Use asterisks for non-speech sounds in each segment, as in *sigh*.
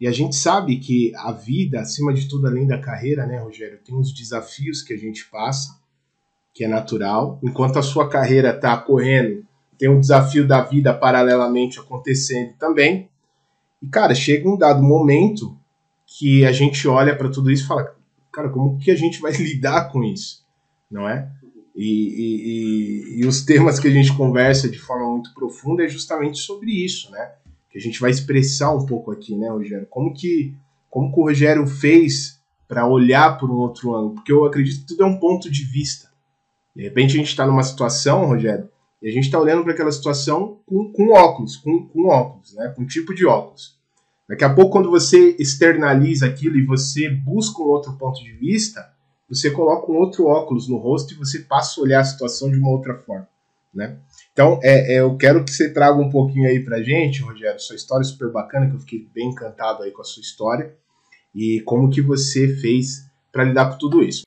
E a gente sabe que a vida, acima de tudo, além da carreira, né, Rogério, tem os desafios que a gente passa, que é natural. Enquanto a sua carreira está correndo, tem um desafio da vida paralelamente acontecendo também. E, cara, chega um dado momento que a gente olha para tudo isso e fala, cara, como que a gente vai *laughs* lidar com isso? Não é? E, e, e, e os temas que a gente conversa de forma muito profunda é justamente sobre isso, né? Que a gente vai expressar um pouco aqui, né, Rogério? Como que, como que o Rogério fez para olhar por um outro ângulo? Porque eu acredito que tudo é um ponto de vista. De repente a gente está numa situação, Rogério, e a gente está olhando para aquela situação com, com óculos, com, com óculos, né? Com tipo de óculos. Daqui a pouco, quando você externaliza aquilo e você busca um outro ponto de vista, você coloca um outro óculos no rosto e você passa a olhar a situação de uma outra forma, né? Então, é, é, eu quero que você traga um pouquinho aí pra gente, Rogério, sua história é super bacana, que eu fiquei bem encantado aí com a sua história, e como que você fez para lidar com tudo isso.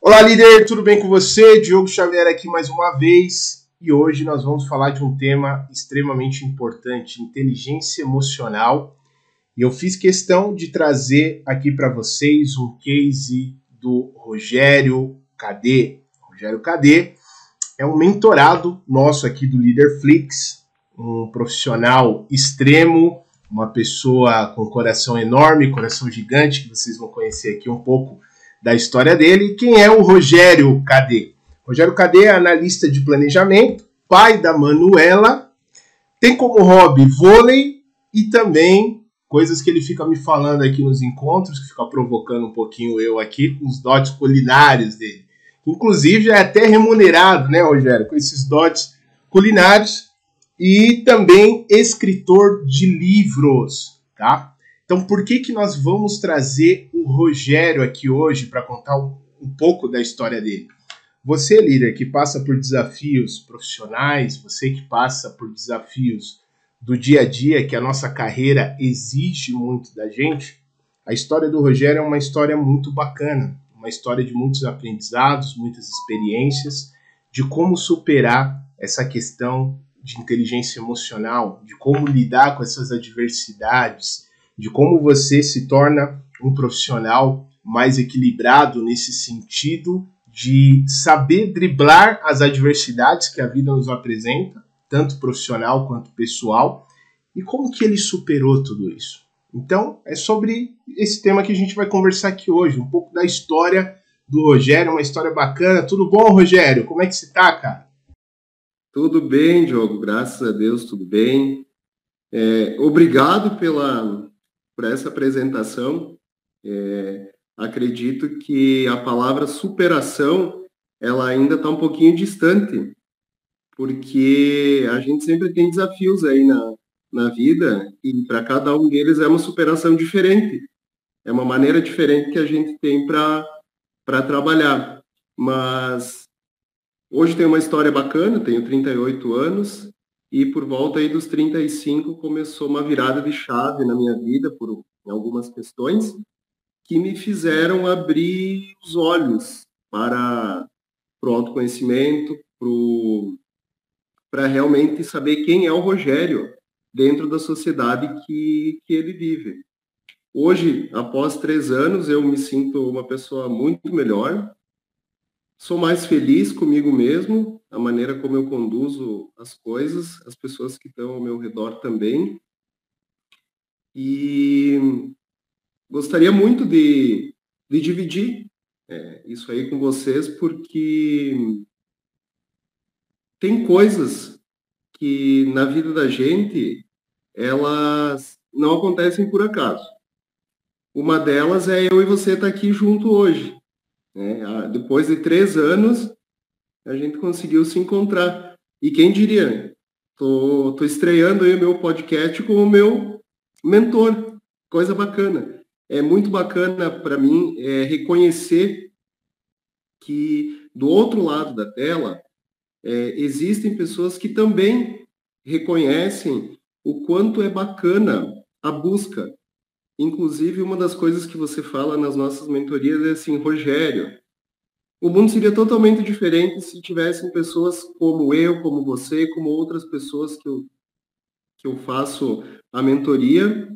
Olá, líder, tudo bem com você? Diogo Xavier aqui mais uma vez, e hoje nós vamos falar de um tema extremamente importante, inteligência emocional e eu fiz questão de trazer aqui para vocês um case do Rogério Cadê. Rogério Cadê é um mentorado nosso aqui do Leaderflix, um profissional extremo, uma pessoa com coração enorme, coração gigante, que vocês vão conhecer aqui um pouco da história dele. Quem é o Rogério Cadê? Rogério Cadê é analista de planejamento, pai da Manuela, tem como hobby vôlei e também coisas que ele fica me falando aqui nos encontros, que fica provocando um pouquinho eu aqui, com os dotes culinários dele. Inclusive é até remunerado, né, Rogério, com esses dotes culinários e também escritor de livros, tá? Então, por que que nós vamos trazer o Rogério aqui hoje para contar um, pouco da história dele? Você, líder, que passa por desafios profissionais, você que passa por desafios do dia a dia que a nossa carreira exige muito da gente, a história do Rogério é uma história muito bacana, uma história de muitos aprendizados, muitas experiências, de como superar essa questão de inteligência emocional, de como lidar com essas adversidades, de como você se torna um profissional mais equilibrado nesse sentido de saber driblar as adversidades que a vida nos apresenta tanto profissional quanto pessoal, e como que ele superou tudo isso. Então, é sobre esse tema que a gente vai conversar aqui hoje, um pouco da história do Rogério, uma história bacana. Tudo bom, Rogério? Como é que você tá, cara? Tudo bem, Diogo, graças a Deus, tudo bem. É, obrigado pela, por essa apresentação. É, acredito que a palavra superação ela ainda está um pouquinho distante porque a gente sempre tem desafios aí na, na vida e para cada um deles é uma superação diferente. É uma maneira diferente que a gente tem para trabalhar. Mas hoje tem uma história bacana, tenho 38 anos e por volta aí dos 35 começou uma virada de chave na minha vida por algumas questões que me fizeram abrir os olhos para o autoconhecimento, para para realmente saber quem é o Rogério dentro da sociedade que, que ele vive. Hoje, após três anos, eu me sinto uma pessoa muito melhor, sou mais feliz comigo mesmo, a maneira como eu conduzo as coisas, as pessoas que estão ao meu redor também. E gostaria muito de, de dividir é, isso aí com vocês, porque tem coisas que na vida da gente elas não acontecem por acaso. Uma delas é eu e você estar tá aqui junto hoje. Né? Depois de três anos, a gente conseguiu se encontrar. E quem diria? Tô, tô estreando aí o meu podcast com o meu mentor. Coisa bacana. É muito bacana para mim é, reconhecer que do outro lado da tela é, existem pessoas que também reconhecem o quanto é bacana a busca. Inclusive, uma das coisas que você fala nas nossas mentorias é assim, Rogério, o mundo seria totalmente diferente se tivessem pessoas como eu, como você, como outras pessoas que eu, que eu faço a mentoria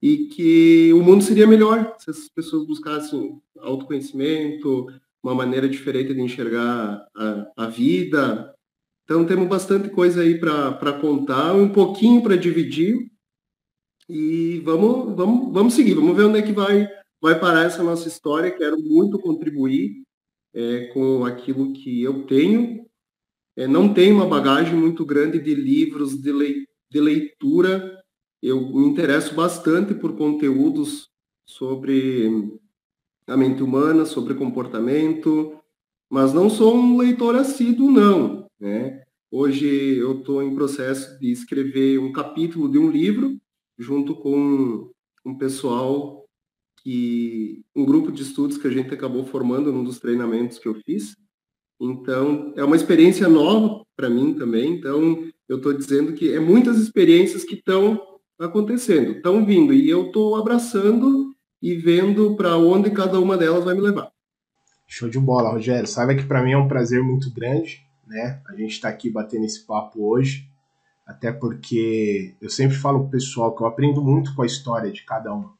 e que o mundo seria melhor se essas pessoas buscassem autoconhecimento, uma maneira diferente de enxergar a, a vida. Então temos bastante coisa aí para contar, um pouquinho para dividir e vamos, vamos, vamos seguir, vamos ver onde é que vai, vai parar essa nossa história. Quero muito contribuir é, com aquilo que eu tenho. É, não tenho uma bagagem muito grande de livros, de, de leitura. Eu me interesso bastante por conteúdos sobre a mente humana, sobre comportamento, mas não sou um leitor assíduo, não. Né? Hoje eu estou em processo de escrever um capítulo de um livro junto com um pessoal que um grupo de estudos que a gente acabou formando num dos treinamentos que eu fiz. Então, é uma experiência nova para mim também. Então, eu estou dizendo que é muitas experiências que estão acontecendo, estão vindo, e eu estou abraçando e vendo para onde cada uma delas vai me levar. Show de bola, Rogério. Sabe que para mim é um prazer muito grande, né? A gente está aqui batendo esse papo hoje, até porque eu sempre falo pro pessoal que eu aprendo muito com a história de cada um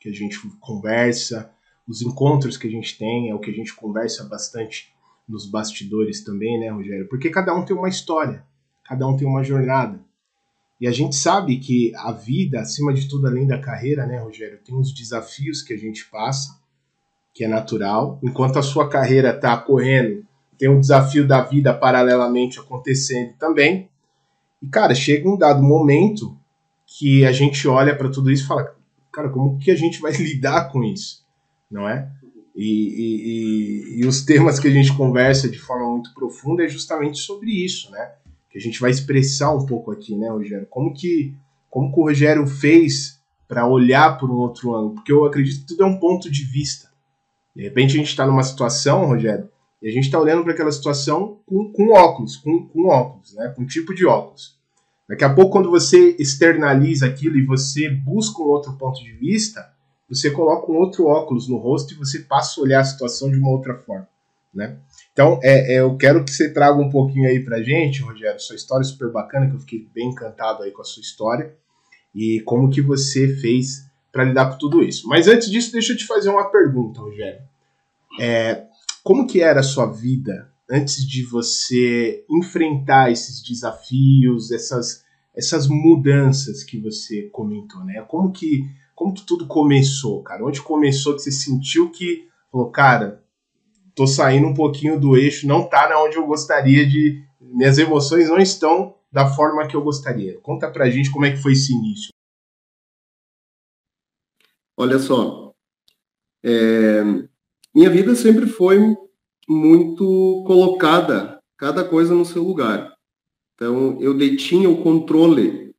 que a gente conversa, os encontros que a gente tem, é o que a gente conversa bastante nos bastidores também, né, Rogério? Porque cada um tem uma história, cada um tem uma jornada. E a gente sabe que a vida, acima de tudo, além da carreira, né, Rogério, tem os desafios que a gente passa, que é natural. Enquanto a sua carreira está correndo, tem um desafio da vida paralelamente acontecendo também. E, cara, chega um dado momento que a gente olha para tudo isso e fala: cara, como que a gente vai *laughs* lidar com isso, não é? E, e, e, os temas que a gente conversa de forma muito profunda é justamente sobre isso, né? Que a gente vai expressar um pouco aqui, né, Rogério? Como que, como que o Rogério fez para olhar por um outro ângulo? Porque eu acredito que tudo é um ponto de vista. De repente a gente está numa situação, Rogério, e a gente está olhando para aquela situação com, com óculos, com, com óculos, né? Com um tipo de óculos. Daqui a pouco, quando você externaliza aquilo e você busca um outro ponto de vista, você coloca um outro óculos no rosto e você passa a olhar a situação de uma outra forma, né? Então, é, é, eu quero que você traga um pouquinho aí pra gente, Rogério, sua história é super bacana, que eu fiquei bem encantado aí com a sua história e como que você fez para lidar com tudo isso. Mas antes disso, deixa eu te fazer uma pergunta, Rogério. É, como que era a sua vida antes de você enfrentar esses desafios, essas, essas mudanças que você comentou, né? Como que, como que tudo começou, cara? Onde começou que você sentiu que falou, cara, tô saindo um pouquinho do eixo, não tá na onde eu gostaria de. Minhas emoções não estão da forma que eu gostaria. Conta pra gente como é que foi esse início. Olha só, é, minha vida sempre foi muito colocada, cada coisa no seu lugar. Então, eu detinha o controle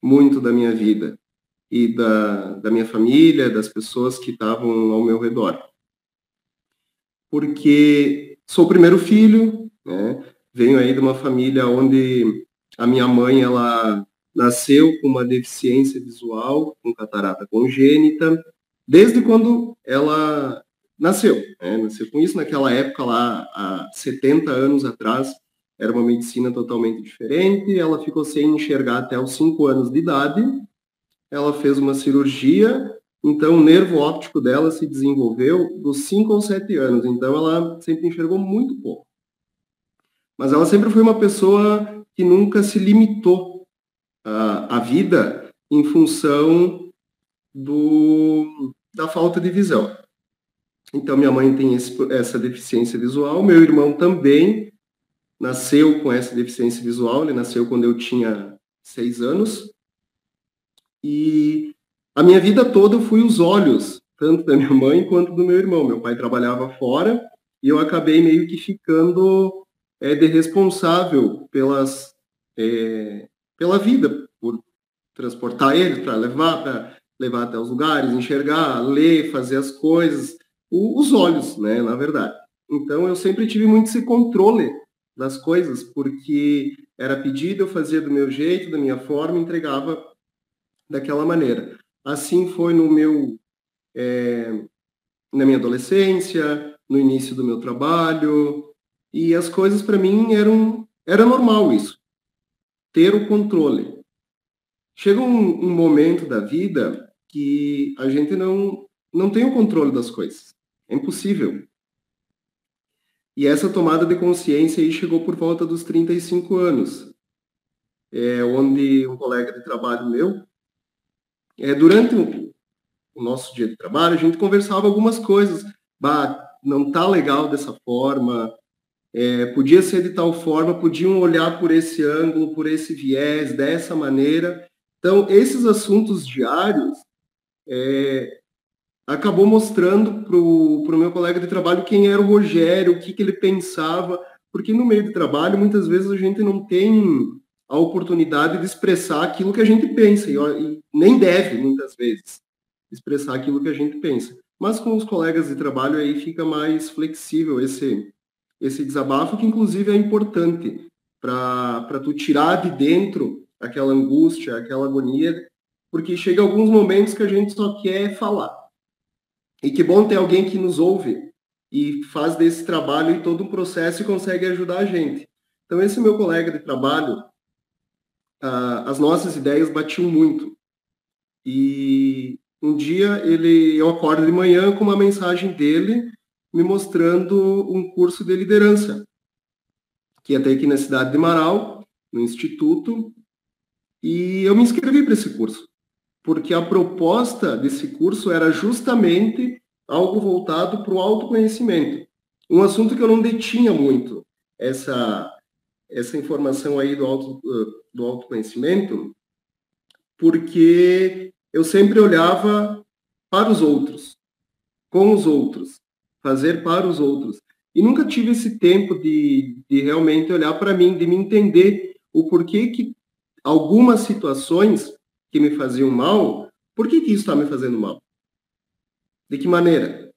muito da minha vida e da, da minha família, das pessoas que estavam ao meu redor. Porque sou o primeiro filho, né? venho aí de uma família onde a minha mãe ela nasceu com uma deficiência visual, com catarata congênita, desde quando ela nasceu, né? nasceu com isso. Naquela época lá, há 70 anos atrás, era uma medicina totalmente diferente. Ela ficou sem enxergar até os 5 anos de idade. Ela fez uma cirurgia, então o nervo óptico dela se desenvolveu dos 5 aos 7 anos. Então ela sempre enxergou muito pouco. Mas ela sempre foi uma pessoa que nunca se limitou à, à vida em função do, da falta de visão. Então, minha mãe tem esse, essa deficiência visual, meu irmão também nasceu com essa deficiência visual, ele nasceu quando eu tinha seis anos. E a minha vida toda eu fui os olhos, tanto da minha mãe quanto do meu irmão. Meu pai trabalhava fora e eu acabei meio que ficando é, de responsável pelas, é, pela vida, por transportar eles, para levar, para levar até os lugares, enxergar, ler, fazer as coisas os olhos, né, na verdade. Então eu sempre tive muito esse controle das coisas, porque era pedido, eu fazia do meu jeito, da minha forma, entregava daquela maneira. Assim foi no meu é, na minha adolescência, no início do meu trabalho, e as coisas para mim eram era normal isso. Ter o controle. Chega um, um momento da vida que a gente não não tem o controle das coisas. É impossível. E essa tomada de consciência aí chegou por volta dos 35 anos, é, onde um colega de trabalho meu, é, durante o, o nosso dia de trabalho, a gente conversava algumas coisas. Bah, não tá legal dessa forma, é, podia ser de tal forma, podiam olhar por esse ângulo, por esse viés, dessa maneira. Então, esses assuntos diários é, acabou mostrando para o meu colega de trabalho quem era o Rogério, o que, que ele pensava, porque no meio de trabalho, muitas vezes a gente não tem a oportunidade de expressar aquilo que a gente pensa, e, e nem deve, muitas vezes, expressar aquilo que a gente pensa. Mas com os colegas de trabalho aí fica mais flexível esse, esse desabafo, que inclusive é importante para tu tirar de dentro aquela angústia, aquela agonia, porque chega alguns momentos que a gente só quer falar. E que bom ter alguém que nos ouve e faz desse trabalho e todo um processo e consegue ajudar a gente. Então, esse meu colega de trabalho, as nossas ideias batiam muito. E um dia ele, eu acordo de manhã com uma mensagem dele me mostrando um curso de liderança, que ter aqui na cidade de Marau, no Instituto, e eu me inscrevi para esse curso, porque a proposta desse curso era justamente algo voltado para o autoconhecimento. Um assunto que eu não detinha muito, essa, essa informação aí do, auto, do autoconhecimento, porque eu sempre olhava para os outros, com os outros, fazer para os outros. E nunca tive esse tempo de, de realmente olhar para mim, de me entender o porquê que algumas situações que me faziam mal, por que, que isso está me fazendo mal? De que maneira?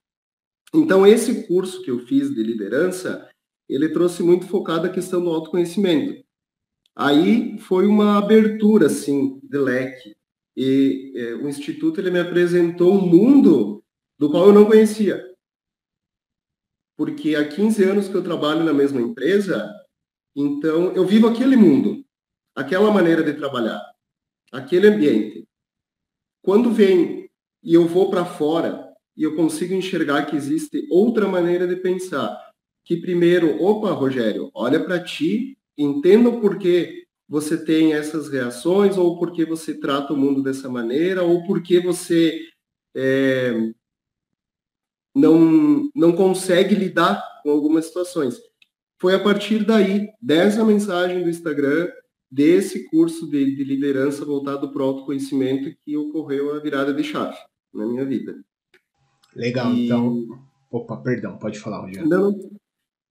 Então, esse curso que eu fiz de liderança, ele trouxe muito focado a questão do autoconhecimento. Aí foi uma abertura, assim, de leque. E é, o Instituto, ele me apresentou um mundo do qual eu não conhecia porque há 15 anos que eu trabalho na mesma empresa, então eu vivo aquele mundo, aquela maneira de trabalhar, aquele ambiente. Quando vem e eu vou para fora e eu consigo enxergar que existe outra maneira de pensar, que primeiro, opa, Rogério, olha para ti, entenda o porquê você tem essas reações, ou porque você trata o mundo dessa maneira, ou porque você é, não, não consegue lidar com algumas situações. Foi a partir daí, dessa mensagem do Instagram, desse curso de, de liderança voltado para o autoconhecimento, que ocorreu a virada de chave na minha vida. Legal, e... então. Opa, perdão, pode falar, Rogério. Não,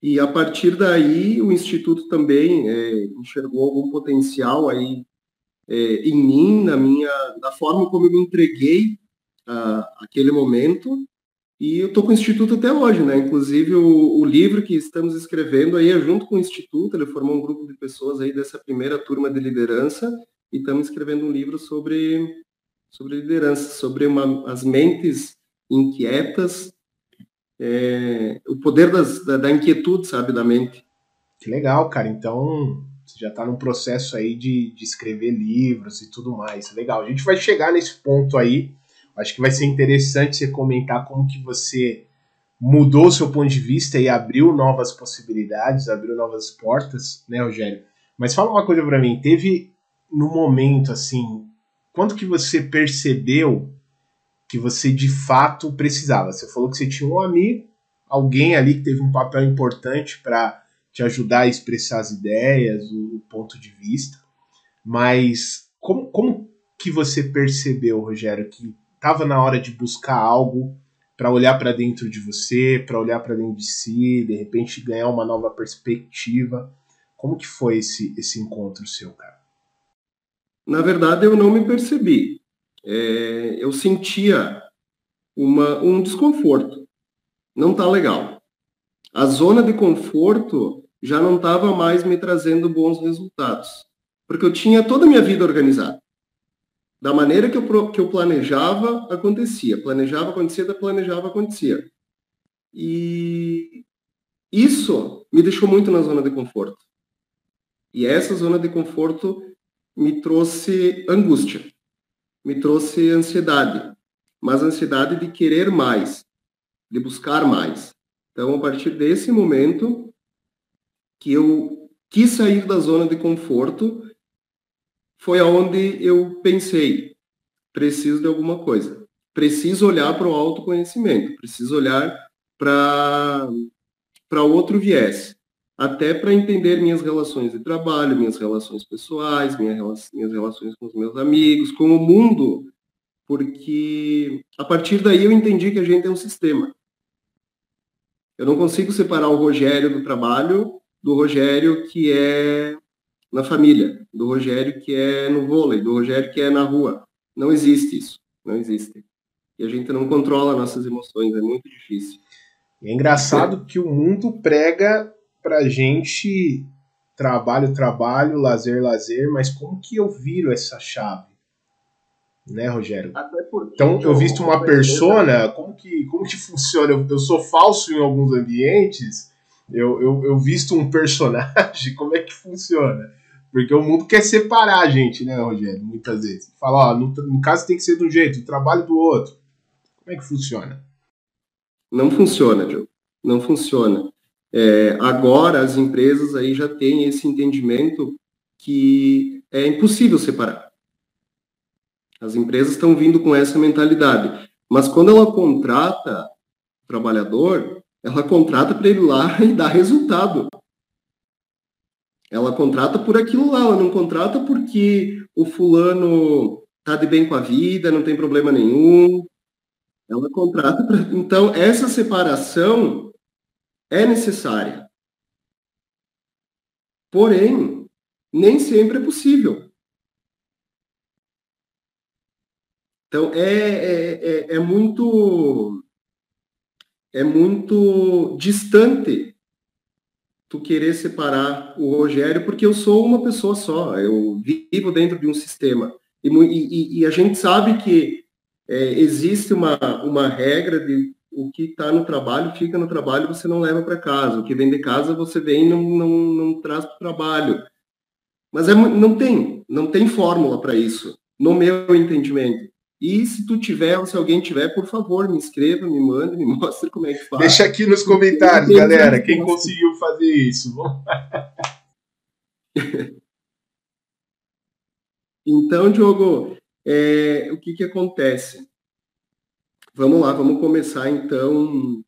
e a partir daí, o Instituto também é, enxergou algum potencial aí é, em mim, na minha, na forma como eu me entreguei a, aquele momento, e eu estou com o Instituto até hoje, né? Inclusive o, o, livro que estamos escrevendo aí é junto com o Instituto, ele formou um grupo de pessoas aí dessa primeira turma de liderança e estamos escrevendo um livro sobre, sobre liderança, sobre uma, as mentes inquietas, é, o poder das, da, da, inquietude, sabe, da mente. Que legal, cara. Então você já está num processo aí de, de escrever livros e tudo mais. Legal. A gente vai chegar nesse ponto aí Acho que vai ser interessante você comentar como que você mudou seu ponto de vista e abriu novas possibilidades, abriu novas portas, né, Rogério? Mas fala uma coisa para mim, teve no momento assim, quando que você percebeu que você de fato precisava? Você falou que você tinha um amigo, alguém ali que teve um papel importante para te ajudar a expressar as ideias, o, o ponto de vista. Mas como, como que você percebeu, Rogério, que estava na hora de buscar algo para olhar para dentro de você, para olhar para dentro de si, de repente ganhar uma nova perspectiva. Como que foi esse, esse encontro seu, cara? Na verdade, eu não me percebi. É, eu sentia uma, um desconforto. Não tá legal. A zona de conforto já não estava mais me trazendo bons resultados, porque eu tinha toda a minha vida organizada da maneira que eu, que eu planejava, acontecia. Planejava, acontecia, planejava, acontecia. E isso me deixou muito na zona de conforto. E essa zona de conforto me trouxe angústia, me trouxe ansiedade, mas ansiedade de querer mais, de buscar mais. Então, a partir desse momento que eu quis sair da zona de conforto, foi aonde eu pensei, preciso de alguma coisa. Preciso olhar para o autoconhecimento, preciso olhar para outro viés, até para entender minhas relações de trabalho, minhas relações pessoais, minha, minhas relações com os meus amigos, com o mundo, porque a partir daí eu entendi que a gente é um sistema. Eu não consigo separar o Rogério do trabalho do Rogério que é na família, do Rogério que é no vôlei, do Rogério que é na rua. Não existe isso, não existe. E a gente não controla nossas emoções, é muito difícil. É engraçado que o mundo prega pra gente trabalho, trabalho, lazer, lazer, mas como que eu viro essa chave? Né, Rogério? Então, eu visto uma persona, como que, como que funciona? Eu, eu sou falso em alguns ambientes, eu, eu, eu visto um personagem, *laughs* como é que funciona? Porque o mundo quer separar a gente, né, Rogério? Muitas vezes. Fala, ó, no, no caso tem que ser de um jeito, o trabalho do outro. Como é que funciona? Não funciona, Diogo. Não funciona. É, agora as empresas aí já têm esse entendimento que é impossível separar. As empresas estão vindo com essa mentalidade. Mas quando ela contrata o trabalhador, ela contrata para ele lá *laughs* e dar resultado. Ela contrata por aquilo lá, ela não contrata porque o fulano tá de bem com a vida, não tem problema nenhum, ela contrata. Então, essa separação é necessária. Porém, nem sempre é possível. Então, é, é, é, é muito é muito distante tu querer separar o Rogério, porque eu sou uma pessoa só, eu vivo dentro de um sistema. E, e, e a gente sabe que é, existe uma, uma regra de o que está no trabalho fica no trabalho, você não leva para casa. O que vem de casa você vem e não, não, não traz para o trabalho. Mas é, não tem, não tem fórmula para isso, no meu entendimento. E se tu tiver, ou se alguém tiver, por favor, me escreva, me mande, me *laughs* mostre como é que faz. Deixa aqui nos comentários, galera, quem conseguiu fazer isso. *laughs* então, Diogo, é, o que, que acontece? Vamos lá, vamos começar então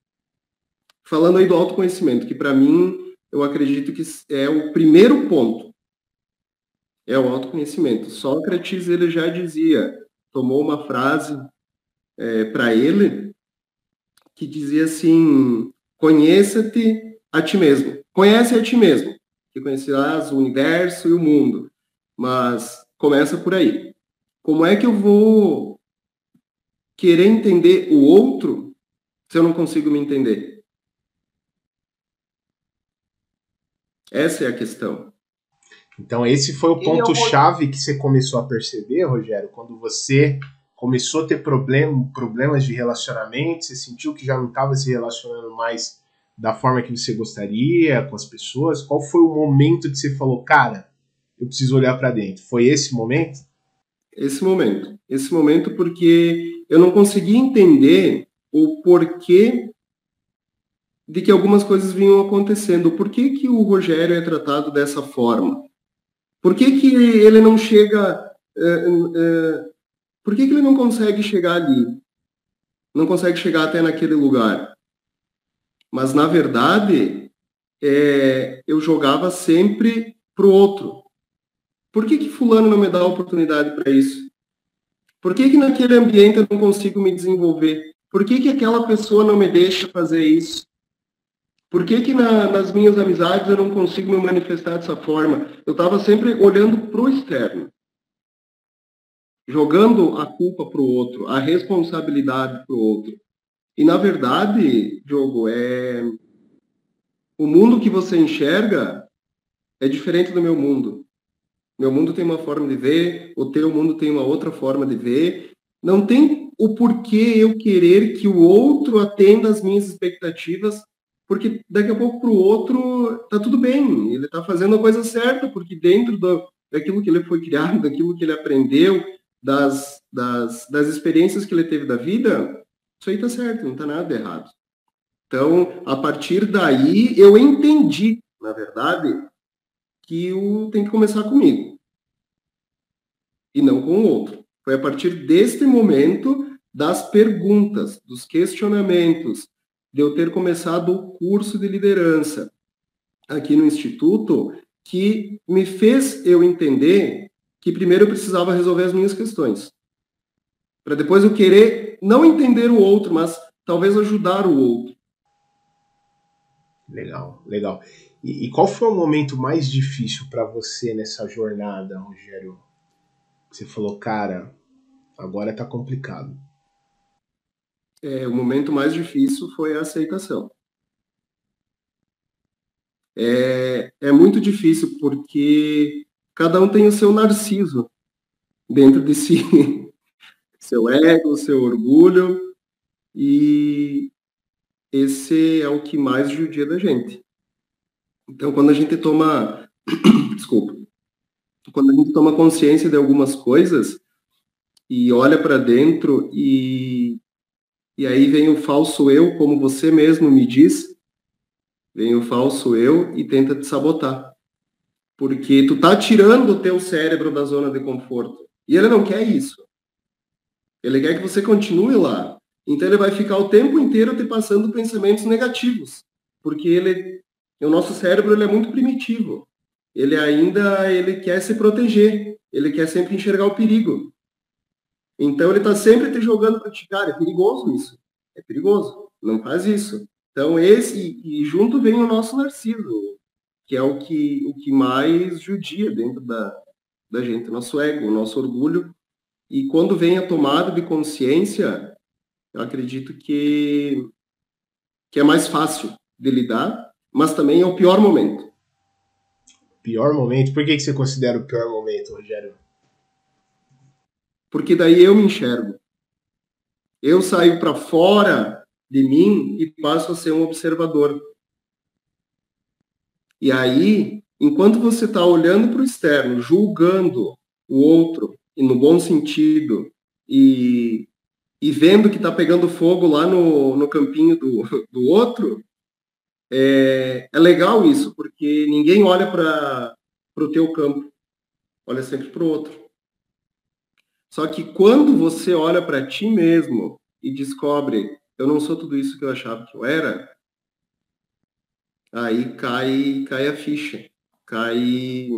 falando aí do autoconhecimento, que para mim eu acredito que é o primeiro ponto. É o autoconhecimento. Sócrates ele já dizia, tomou uma frase é, para ele que dizia assim: conheça-te a ti mesmo. Conhece a ti mesmo, que conhecerás o universo e o mundo. Mas começa por aí. Como é que eu vou querer entender o outro se eu não consigo me entender? Essa é a questão. Então, esse foi o ponto-chave que você começou a perceber, Rogério, quando você começou a ter problem problemas de relacionamento, você sentiu que já não estava se relacionando mais da forma que você gostaria com as pessoas? Qual foi o momento que você falou, cara, eu preciso olhar para dentro? Foi esse momento? esse momento. Esse momento porque eu não consegui entender o porquê de que algumas coisas vinham acontecendo. Por que, que o Rogério é tratado dessa forma? Por que, que ele não chega. É, por que, que ele não consegue chegar ali? Não consegue chegar até naquele lugar? Mas, na verdade, é, eu jogava sempre para o outro. Por que, que fulano não me dá oportunidade para isso? Por que, que naquele ambiente eu não consigo me desenvolver? Por que, que aquela pessoa não me deixa fazer isso? Por que, que na, nas minhas amizades eu não consigo me manifestar dessa forma? Eu estava sempre olhando para o externo, jogando a culpa para o outro, a responsabilidade para o outro. E na verdade, Diogo, é o mundo que você enxerga é diferente do meu mundo. Meu mundo tem uma forma de ver, o teu mundo tem uma outra forma de ver. Não tem o porquê eu querer que o outro atenda às minhas expectativas, porque daqui a pouco para o outro tá tudo bem, ele está fazendo a coisa certa, porque dentro do, daquilo que ele foi criado, daquilo que ele aprendeu, das, das, das experiências que ele teve da vida, isso aí tá certo, não tá nada errado. Então, a partir daí, eu entendi, na verdade, que o tem que começar comigo e não com o outro. Foi a partir deste momento das perguntas, dos questionamentos, de eu ter começado o curso de liderança aqui no instituto, que me fez eu entender que primeiro eu precisava resolver as minhas questões. Para depois eu querer não entender o outro, mas talvez ajudar o outro. Legal, legal. E, e qual foi o momento mais difícil para você nessa jornada, Rogério? Você falou, cara, agora tá complicado. É, o momento mais difícil foi a aceitação. É, é muito difícil porque cada um tem o seu narciso dentro de si, *laughs* seu ego, seu orgulho, e esse é o que mais judia da gente. Então, quando a gente toma, *coughs* desculpa, quando a gente toma consciência de algumas coisas e olha para dentro e e aí vem o falso eu, como você mesmo me diz, vem o falso eu e tenta te sabotar. Porque tu tá tirando o teu cérebro da zona de conforto. E ele não quer isso. Ele quer que você continue lá. Então ele vai ficar o tempo inteiro te passando pensamentos negativos, porque ele, o nosso cérebro ele é muito primitivo. Ele ainda ele quer se proteger, ele quer sempre enxergar o perigo. Então ele está sempre te jogando para ti, cara, é perigoso isso. É perigoso. Não faz isso. Então esse e junto vem o nosso narciso, que é o que o que mais judia dentro da da gente, nosso ego, nosso orgulho. E quando vem a tomada de consciência, eu acredito que, que é mais fácil de lidar, mas também é o pior momento. Pior momento? Por que, que você considera o pior momento, Rogério? Porque daí eu me enxergo. Eu saio para fora de mim e passo a ser um observador. E aí, enquanto você está olhando para o externo, julgando o outro, e no bom sentido, e e vendo que está pegando fogo lá no, no campinho do, do outro, é, é legal isso, porque ninguém olha para o teu campo, olha sempre para o outro. Só que quando você olha para ti mesmo e descobre, eu não sou tudo isso que eu achava que eu era, aí cai, cai a ficha, cai,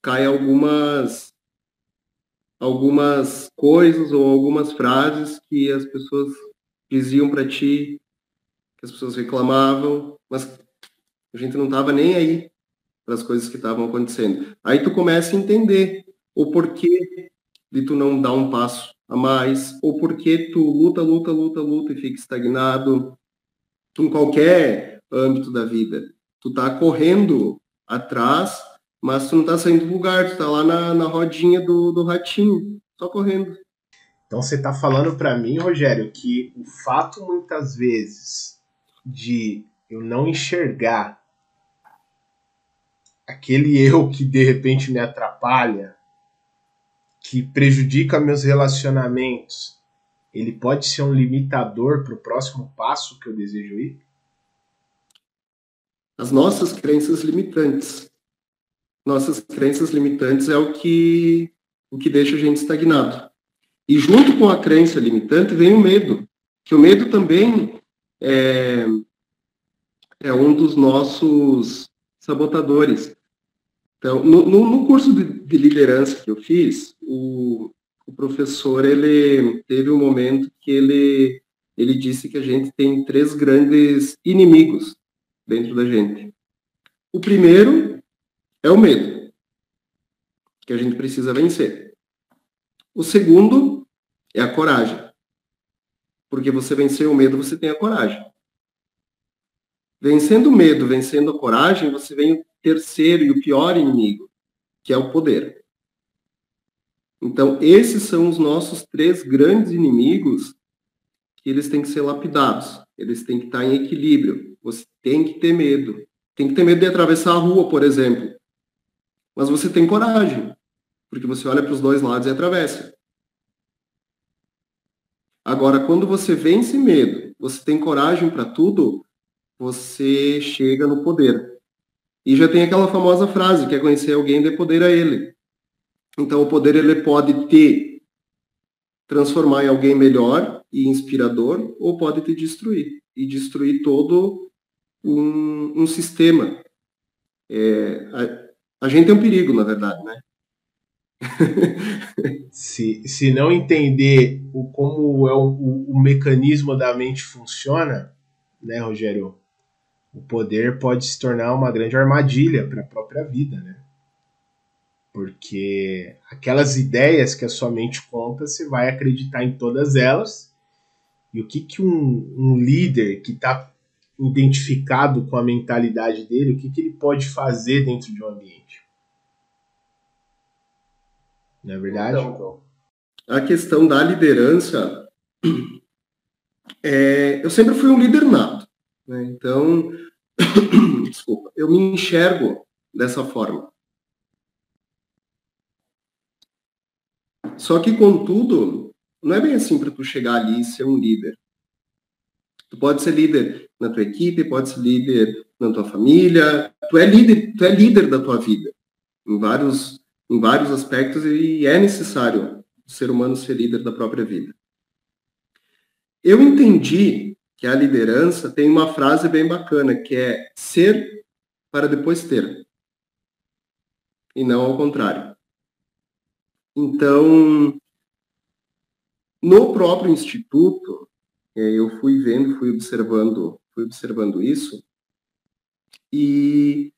cai algumas algumas coisas ou algumas frases que as pessoas diziam para ti, que as pessoas reclamavam, mas a gente não estava nem aí para as coisas que estavam acontecendo. Aí tu começa a entender o porquê de tu não dar um passo a mais, ou porquê tu luta, luta, luta, luta e fica estagnado em qualquer âmbito da vida. Tu tá correndo atrás mas tu não tá saindo do lugar, tu tá lá na, na rodinha do, do ratinho, só correndo. Então você tá falando para mim, Rogério, que o fato muitas vezes de eu não enxergar aquele eu que de repente me atrapalha, que prejudica meus relacionamentos, ele pode ser um limitador para o próximo passo que eu desejo ir? As nossas crenças limitantes nossas crenças limitantes é o que, o que deixa a gente estagnado. E junto com a crença limitante vem o medo, que o medo também é, é um dos nossos sabotadores. Então, no, no, curso de, de, liderança que eu fiz, o, o professor ele teve um momento que ele, ele disse que a gente tem três grandes inimigos dentro da gente. O primeiro é o medo, que a gente precisa vencer. O segundo é a coragem. Porque você venceu o medo, você tem a coragem. Vencendo o medo, vencendo a coragem, você vem terceiro e o pior inimigo, que é o poder. Então, esses são os nossos três grandes inimigos que eles têm que ser lapidados, eles têm que estar em equilíbrio. Você tem que ter medo. Tem que ter medo de atravessar a rua, por exemplo. Mas você tem coragem, porque você olha para os dois lados e atravessa. Agora, quando você vence medo, você tem coragem para tudo, você chega no poder. E já tem aquela famosa frase, que é conhecer alguém de poder a ele. Então, o poder ele pode te transformar em alguém melhor e inspirador, ou pode te destruir e destruir todo um, um sistema. É, a, a, gente tem um perigo, na verdade, né? *laughs* se, se não entender o, como é o, o, o mecanismo da mente funciona, né, Rogério? O poder pode se tornar uma grande armadilha para a própria vida, né? Porque aquelas ideias que a sua mente conta, você vai acreditar em todas elas. E o que, que um, um líder que está identificado com a mentalidade dele, o que, que ele pode fazer dentro de um ambiente? Não é verdade? Então, a questão da liderança, *clears throat* é, eu sempre fui um líder nato. Né? Então, *clears throat* desculpa, eu me enxergo dessa forma. Só que, contudo, não é bem assim para tu chegar ali e ser um líder. Tu pode ser líder na tua equipe, pode ser líder na tua família. Tu é líder, tu é líder da tua vida em vários, em vários aspectos e é necessário o ser humano ser líder da própria vida. Eu entendi que a liderança tem uma frase bem bacana, que é ser para depois ter. E não ao contrário. Então, no próprio instituto, é, eu fui vendo, fui observando, fui observando isso, e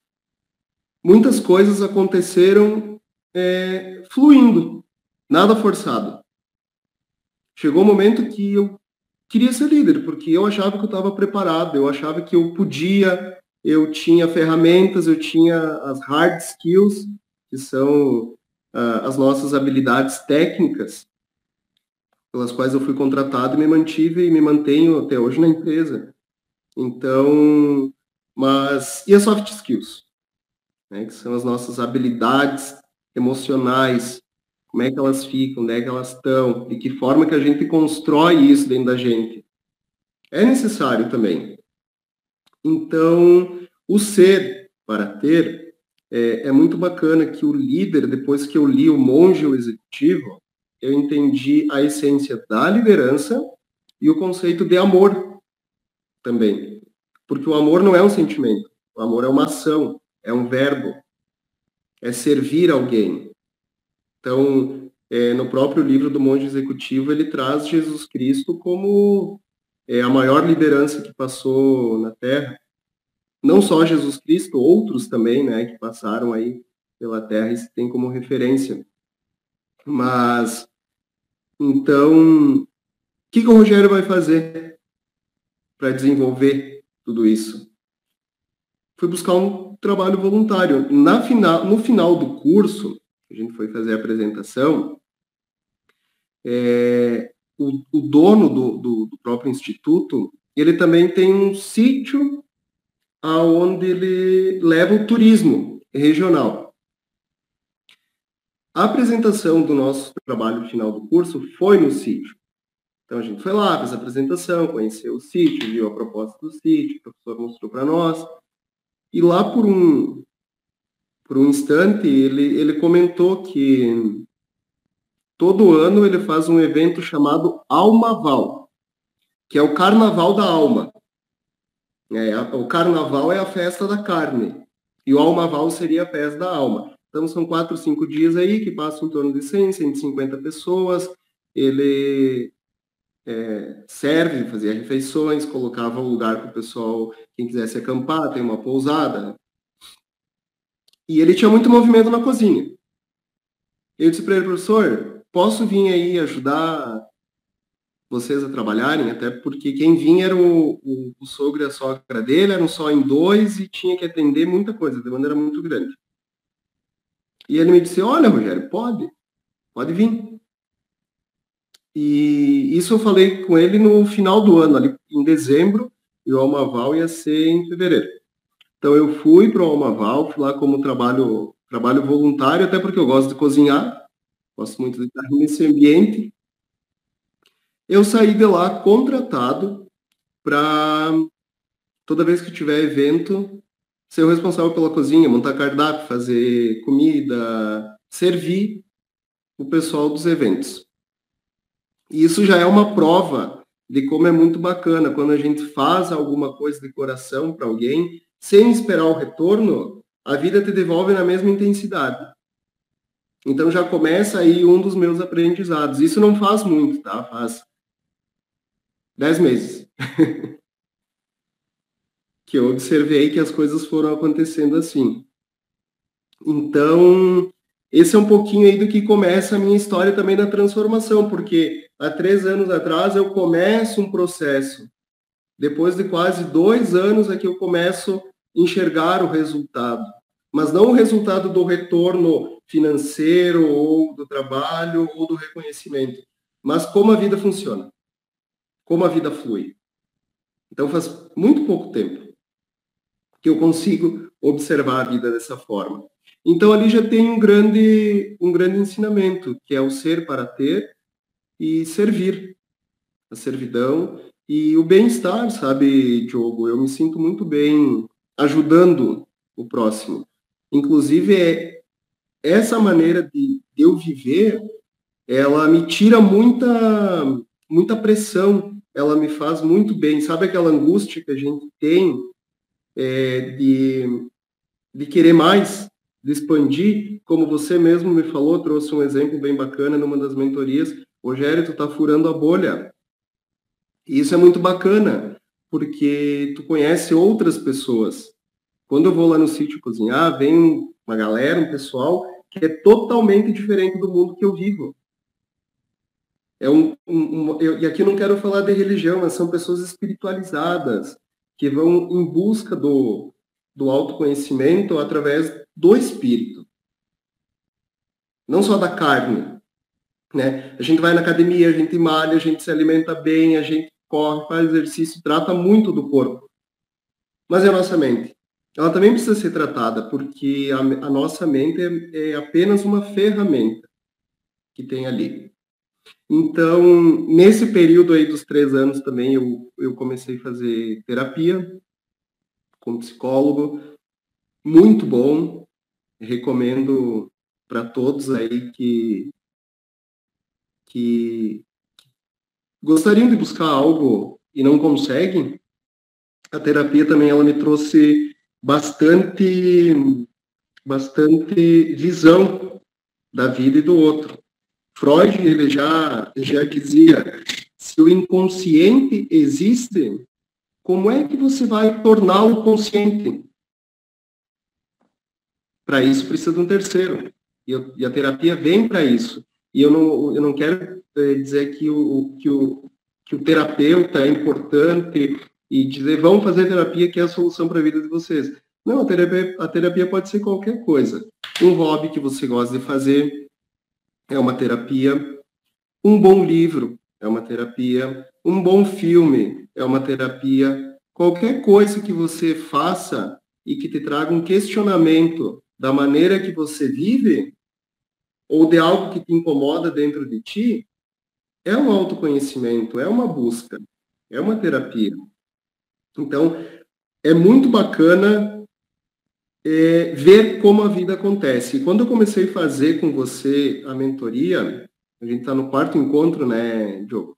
muitas coisas aconteceram é, fluindo, nada forçado. Chegou um momento que eu queria ser líder, porque eu achava que eu estava preparado, eu achava que eu podia, eu tinha ferramentas, eu tinha as hard skills, que são uh, as nossas habilidades técnicas, pelas quais eu fui contratado e me mantive e me mantenho até hoje na empresa. Então, mas e as soft skills? Né, que são as nossas habilidades emocionais, como é que elas ficam, onde é que elas estão, de que forma que a gente constrói isso dentro da gente. É necessário também. Então, o ser para ter é, é muito bacana que o líder, depois que eu li o monge o executivo, eu entendi a essência da liderança e o conceito de amor também. Porque o amor não é um sentimento, o amor é uma ação, é um verbo, é servir alguém, então, é, no próprio livro do Monge Executivo, ele traz Jesus Cristo como é, a maior liderança que passou na Terra. Não só Jesus Cristo, outros também, né, que passaram aí pela Terra e se tem como referência. Mas, então, o que, que o Rogério vai fazer para desenvolver tudo isso? Fui buscar um trabalho voluntário. Na final, no final do curso, a gente foi fazer a apresentação, é, o, o, dono do, do, do, próprio instituto, ele também tem um sítio aonde ele leva o turismo regional. A apresentação do nosso trabalho final do curso foi no sítio. Então a gente foi lá, fez a apresentação, conheceu o sítio, viu a proposta do sítio, o professor mostrou para nós. E lá por um, por um instante, ele, ele comentou que todo ano ele faz um evento chamado Almaval, que é o Carnaval da Alma. É, o Carnaval é a festa da carne e o Almaval seria a festa da alma. Então são quatro, cinco dias aí que passam em torno de 100, 150 pessoas. Ele é, serve, fazia refeições, colocava um lugar para o pessoal, quem quisesse acampar, tem uma pousada, e ele tinha muito movimento na cozinha. Eu disse para ele, professor, posso vir aí ajudar vocês a trabalharem? Até porque quem vinha era o, o, o sogro e a sogra dele, eram só em dois e tinha que atender muita coisa, de maneira muito grande. E ele me disse, olha, Rogério, pode. pode vir. E isso eu falei com ele no final do ano, ali em dezembro, e o Almaval ia ser em fevereiro. Então eu fui para o Almaval, fui lá como trabalho, trabalho voluntário, até porque eu gosto de cozinhar, gosto muito de estar nesse ambiente. Eu saí de lá contratado para toda vez que tiver evento, ser o responsável pela cozinha, montar cardápio, fazer comida, servir o pessoal dos eventos. E isso já é uma prova de como é muito bacana quando a gente faz alguma coisa de coração para alguém, sem esperar o retorno, a vida te devolve na mesma intensidade. Então já começa aí um dos meus aprendizados. Isso não faz muito, tá? Faz dez meses. *laughs* que eu observei que as coisas foram acontecendo assim. Então, esse é um pouquinho aí do que começa a minha história também da transformação, porque há três anos atrás eu começo um processo. Depois de quase dois anos é que eu começo enxergar o resultado. Mas não o resultado do retorno financeiro ou do trabalho ou do reconhecimento, mas como a vida funciona, como a vida flui. Então faz muito pouco tempo que eu consigo observar a vida dessa forma. Então ali já tem um grande, um grande ensinamento, que é o ser para ter e servir. A servidão e o bem-estar, sabe, Diogo? Eu me sinto muito bem ajudando o próximo. Inclusive, é essa maneira de, de eu viver, ela me tira muita, muita pressão, ela me faz muito bem. Sabe aquela angústia que a gente tem é, de, de querer mais, de expandir, como você mesmo me falou, trouxe um exemplo bem bacana numa das mentorias. Rogério, tu tá furando a bolha. E isso é muito bacana, porque tu conhece outras pessoas. Quando eu vou lá no sítio cozinhar, vem uma galera, um pessoal que é totalmente diferente do mundo que eu vivo. É um, um, um eu, e aqui não quero falar de religião, mas são pessoas espiritualizadas, que vão em busca do, do autoconhecimento através do espírito. Não só da carne. Né? A gente vai na academia, a gente malha, a gente se alimenta bem, a gente corre, faz exercício, trata muito do corpo. Mas é a nossa mente. Ela também precisa ser tratada, porque a, a nossa mente é, é apenas uma ferramenta que tem ali. Então, nesse período aí dos três anos também, eu, eu comecei a fazer terapia com psicólogo, muito bom. Recomendo para todos aí que, que gostariam de buscar algo e não conseguem. A terapia também ela me trouxe bastante bastante visão da vida e do outro. Freud ele já já dizia se o inconsciente existe, como é que você vai tornar o consciente? Para isso precisa de um terceiro. E, eu, e a terapia vem para isso. E eu não, eu não quero é, dizer que o, que, o, que o terapeuta é importante e dizer vamos fazer terapia que é a solução para a vida de vocês. Não, a terapia, a terapia pode ser qualquer coisa. Um hobby que você gosta de fazer é uma terapia. Um bom livro é uma terapia. Um bom filme é uma terapia. Qualquer coisa que você faça e que te traga um questionamento da maneira que você vive, ou de algo que te incomoda dentro de ti, é um autoconhecimento, é uma busca, é uma terapia. Então, é muito bacana é, ver como a vida acontece. E quando eu comecei a fazer com você a mentoria, a gente está no quarto encontro, né, Diogo?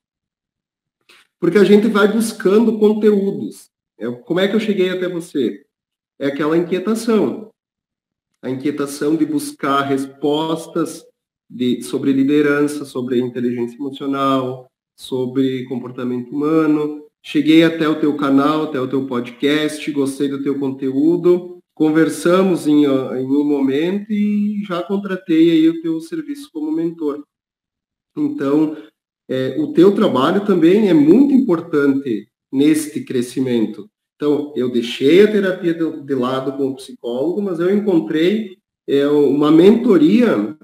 Porque a gente vai buscando conteúdos. É, como é que eu cheguei até você? É aquela inquietação a inquietação de buscar respostas de, sobre liderança, sobre inteligência emocional, sobre comportamento humano. Cheguei até o teu canal, até o teu podcast, gostei do teu conteúdo, conversamos em, em um momento e já contratei aí o teu serviço como mentor. Então, é, o teu trabalho também é muito importante neste crescimento. Então, eu deixei a terapia de, de lado com o psicólogo, mas eu encontrei é, uma mentoria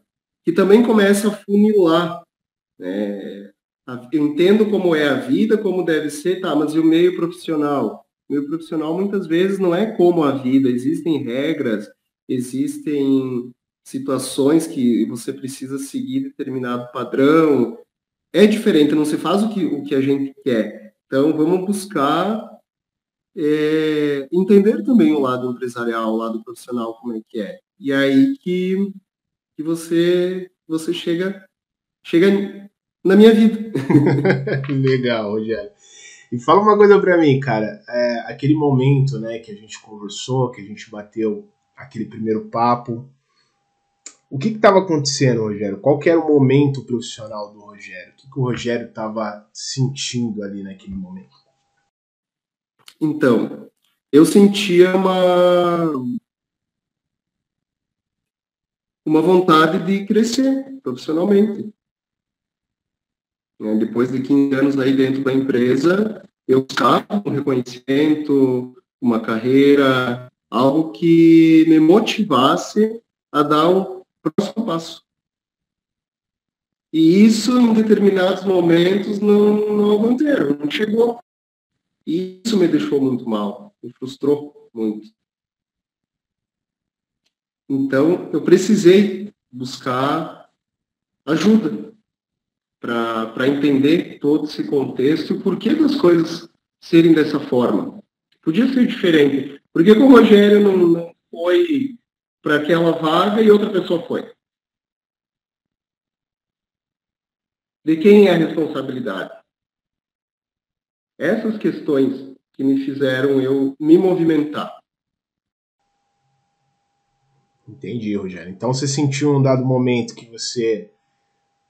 que também começa a funilar. Né? Eu entendo como é a vida, como deve ser, tá, mas e o meio profissional? O meio profissional muitas vezes não é como a vida, existem regras, existem situações que você precisa seguir determinado padrão. É diferente, não se faz o que, o que a gente quer. Então, vamos buscar é, entender também o lado empresarial, o lado profissional, como é que é. E aí que, que você, você chega, chega na minha vida. *laughs* Legal, Rogério. E fala uma coisa para mim, cara. É, aquele momento, né, que a gente conversou, que a gente bateu aquele primeiro papo. O que estava acontecendo, Rogério? Qual era o momento profissional do Rogério? O que, que o Rogério estava sentindo ali naquele momento? Então, eu sentia uma uma vontade de crescer profissionalmente. Né, depois de 15 anos aí dentro da empresa, eu buscava um reconhecimento, uma carreira, algo que me motivasse a dar o próximo passo. E isso, em determinados momentos, não, não aconteceu, não chegou. E isso me deixou muito mal, me frustrou muito. Então, eu precisei buscar ajuda para entender todo esse contexto e por que das coisas serem dessa forma. Podia ser diferente. Por que o Rogério não, não foi para aquela vaga e outra pessoa foi? De quem é a responsabilidade? Essas questões que me fizeram eu me movimentar. Entendi, Rogério. Então você sentiu um dado momento que você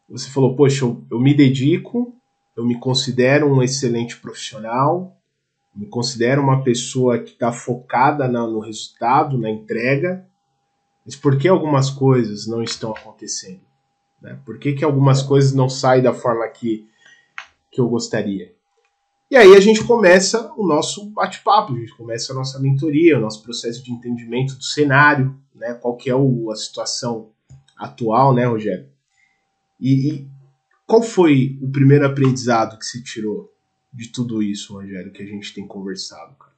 você falou, poxa, eu, eu me dedico, eu me considero um excelente profissional, me considero uma pessoa que está focada na, no resultado, na entrega, mas por que algumas coisas não estão acontecendo? Né? Por que, que algumas coisas não saem da forma que, que eu gostaria? E aí a gente começa o nosso bate-papo, a gente começa a nossa mentoria, o nosso processo de entendimento do cenário, né? qual que é o, a situação atual, né, Rogério? E, e, qual foi o primeiro aprendizado que se tirou de tudo isso, Rogério, que a gente tem conversado, cara?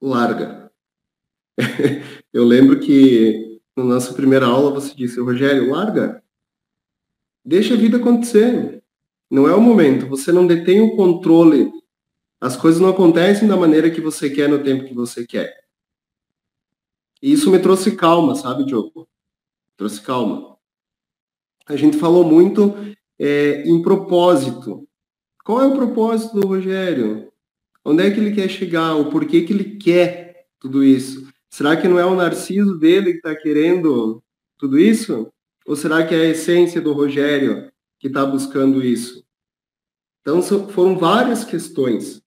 Larga. *laughs* Eu lembro que na nossa primeira aula você disse, Rogério, larga. Deixa a vida acontecer. Não é o momento. Você não detém o controle. As coisas não acontecem da maneira que você quer no tempo que você quer. E isso me trouxe calma, sabe, Diogo? Trouxe calma a gente falou muito é, em propósito. Qual é o propósito do Rogério? Onde é que ele quer chegar? O porquê que ele quer tudo isso? Será que não é o narciso dele que está querendo tudo isso? Ou será que é a essência do Rogério que está buscando isso? Então, foram várias questões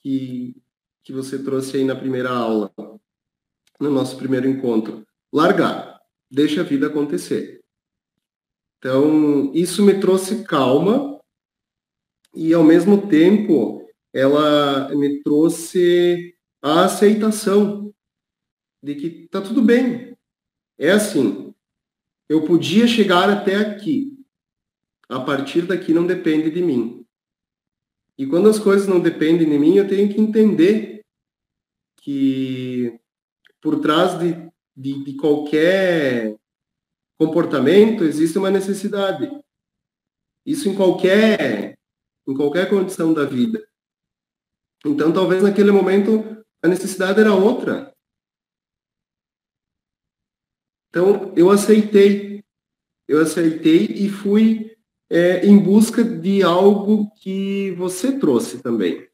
que, que você trouxe aí na primeira aula, no nosso primeiro encontro. Largar, deixa a vida acontecer. Então, isso me trouxe calma e, ao mesmo tempo, ela me trouxe a aceitação de que tá tudo bem. É assim, eu podia chegar até aqui. A partir daqui não depende de mim. E quando as coisas não dependem de mim, eu tenho que entender que por trás de, de, de qualquer comportamento, existe uma necessidade. Isso em qualquer, em qualquer condição da vida. Então, talvez naquele momento a necessidade era outra. Então, eu aceitei. Eu aceitei e fui é, em busca de algo que você trouxe também,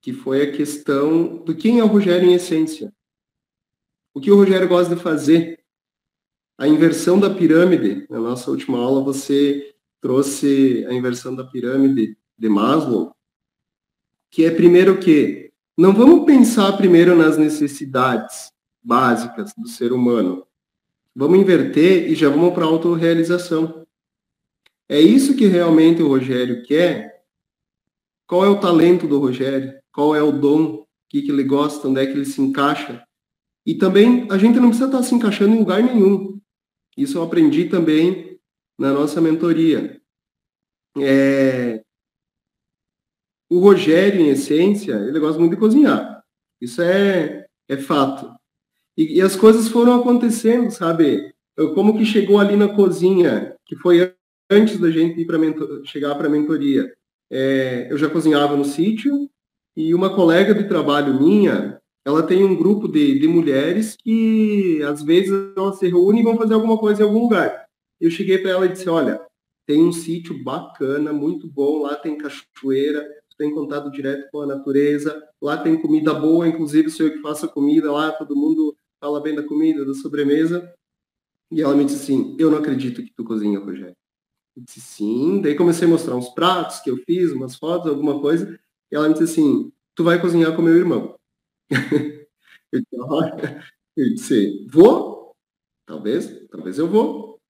que foi a questão do quem é o Rogério em essência. O que o Rogério gosta de fazer a inversão da pirâmide. Na nossa última aula, você trouxe a inversão da pirâmide de Maslow, que é primeiro que não vamos pensar primeiro nas necessidades básicas do ser humano. Vamos inverter e já vamos para a autorrealização. É isso que realmente o Rogério quer? Qual é o talento do Rogério? Qual é o dom? O que, que ele gosta? Onde é que ele se encaixa? E também a gente não precisa estar se encaixando em lugar nenhum. Isso eu aprendi também na nossa mentoria. É... O Rogério, em essência, ele gosta muito de cozinhar. Isso é, é fato. E, e as coisas foram acontecendo, sabe? Eu, como que chegou ali na cozinha, que foi antes da gente ir para chegar para a mentoria. É, eu já cozinhava no sítio e uma colega de trabalho minha, ela tem um grupo de, de mulheres que às vezes elas se reúnem e vão fazer alguma coisa em algum lugar. Eu cheguei para ela e disse, olha, tem um sítio bacana, muito bom, lá tem cachoeira, tem contato direto com a natureza, lá tem comida boa, inclusive sou eu que faço a comida lá, todo mundo fala bem da comida, da sobremesa. E ela me disse assim, eu não acredito que tu cozinha, Rogério. Eu disse sim, daí comecei a mostrar uns pratos que eu fiz, umas fotos, alguma coisa, e ela me disse assim, tu vai cozinhar com meu irmão. Disse, *laughs* *laughs* eu disse, vou? Talvez, talvez eu vou.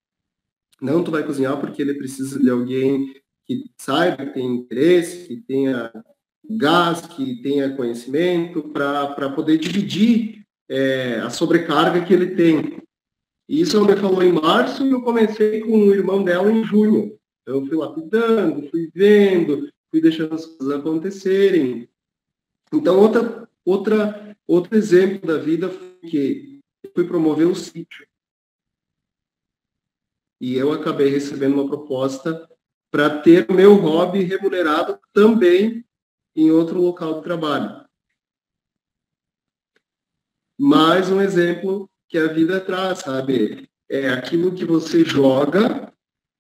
Não, tu vai cozinhar porque ele precisa de alguém que saiba, que tenha interesse, que tenha gás, que tenha conhecimento, para poder dividir é, a sobrecarga que ele tem. Isso ela me falou em março e eu comecei com o irmão dela em junho. Então, eu fui lapidando, fui vendo, fui deixando as coisas acontecerem. Então, outra, outra, outro exemplo da vida foi que eu fui promover o sítio. E eu acabei recebendo uma proposta para ter o meu hobby remunerado também em outro local de trabalho. Mais um exemplo que a vida traz, sabe? É aquilo que você joga,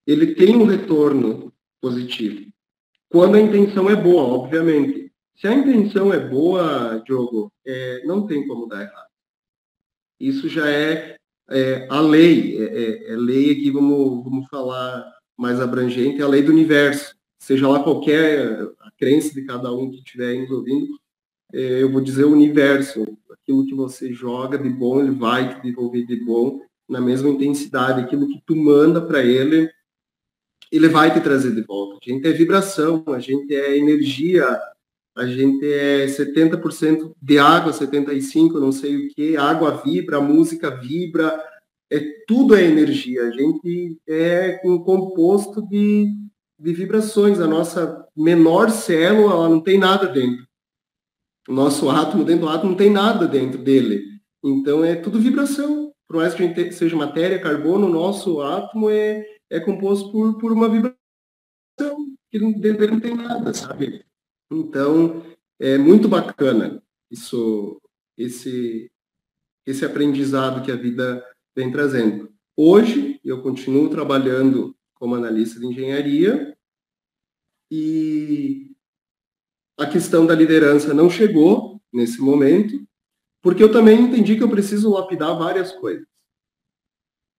ele tem um retorno positivo. Quando a intenção é boa, obviamente. Se a intenção é boa, Diogo, é, não tem como dar errado. Isso já é, é a lei, é, é, é lei aqui, vamos, vamos falar mais abrangente, é a lei do universo. Seja lá qualquer a crença de cada um que estiver nos ouvindo, é, eu vou dizer o universo. Aquilo que você joga de bom, ele vai te devolver de bom na mesma intensidade. Aquilo que tu manda para ele, ele vai te trazer de volta. A gente é vibração, a gente é energia, a gente é 70% de água, 75%, não sei o que, água vibra, música vibra, é, tudo é energia. A gente é um composto de, de vibrações. A nossa menor célula ela não tem nada dentro. O nosso átomo, dentro do átomo, não tem nada dentro dele. Então é tudo vibração. Por mais que a gente seja matéria, carbono, o nosso átomo é, é composto por, por uma vibração, que dentro dele não tem nada, sabe? Então, é muito bacana isso, esse, esse aprendizado que a vida vem trazendo. Hoje, eu continuo trabalhando como analista de engenharia e a questão da liderança não chegou nesse momento, porque eu também entendi que eu preciso lapidar várias coisas.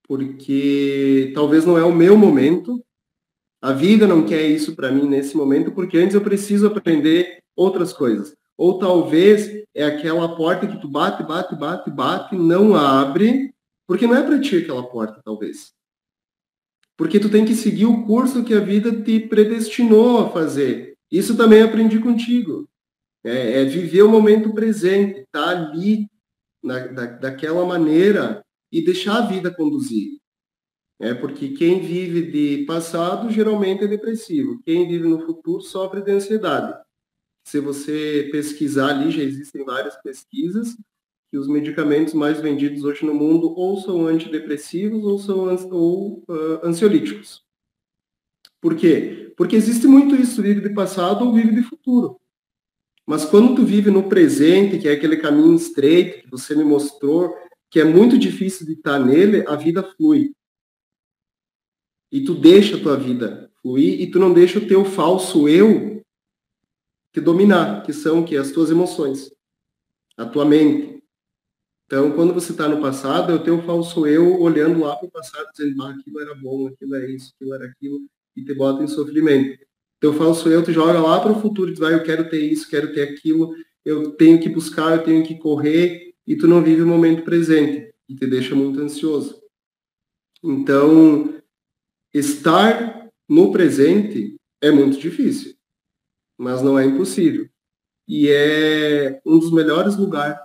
Porque talvez não é o meu momento, a vida não quer isso para mim nesse momento, porque antes eu preciso aprender outras coisas. Ou talvez é aquela porta que tu bate, bate, bate, bate, não abre, porque não é para ti aquela porta, talvez. Porque tu tem que seguir o curso que a vida te predestinou a fazer. Isso também aprendi contigo. É, é viver o momento presente, estar tá ali na, da, daquela maneira e deixar a vida conduzir. É porque quem vive de passado geralmente é depressivo. Quem vive no futuro sofre de ansiedade. Se você pesquisar ali, já existem várias pesquisas, que os medicamentos mais vendidos hoje no mundo ou são antidepressivos ou são ou, uh, ansiolíticos. Por quê? Porque existe muito isso, vive de passado ou vive de futuro. Mas quando tu vive no presente, que é aquele caminho estreito que você me mostrou, que é muito difícil de estar nele, a vida flui. E tu deixa a tua vida fluir e tu não deixa o teu falso eu te dominar, que são que as tuas emoções, a tua mente, então, quando você está no passado, é o teu falso eu olhando lá para o passado, dizendo, ah, aquilo era bom, aquilo é isso, aquilo era aquilo, e te bota em sofrimento. Teu falso eu te joga lá para o futuro, diz, ah, eu quero ter isso, quero ter aquilo, eu tenho que buscar, eu tenho que correr, e tu não vive o momento presente, e te deixa muito ansioso. Então, estar no presente é muito difícil, mas não é impossível. E é um dos melhores lugares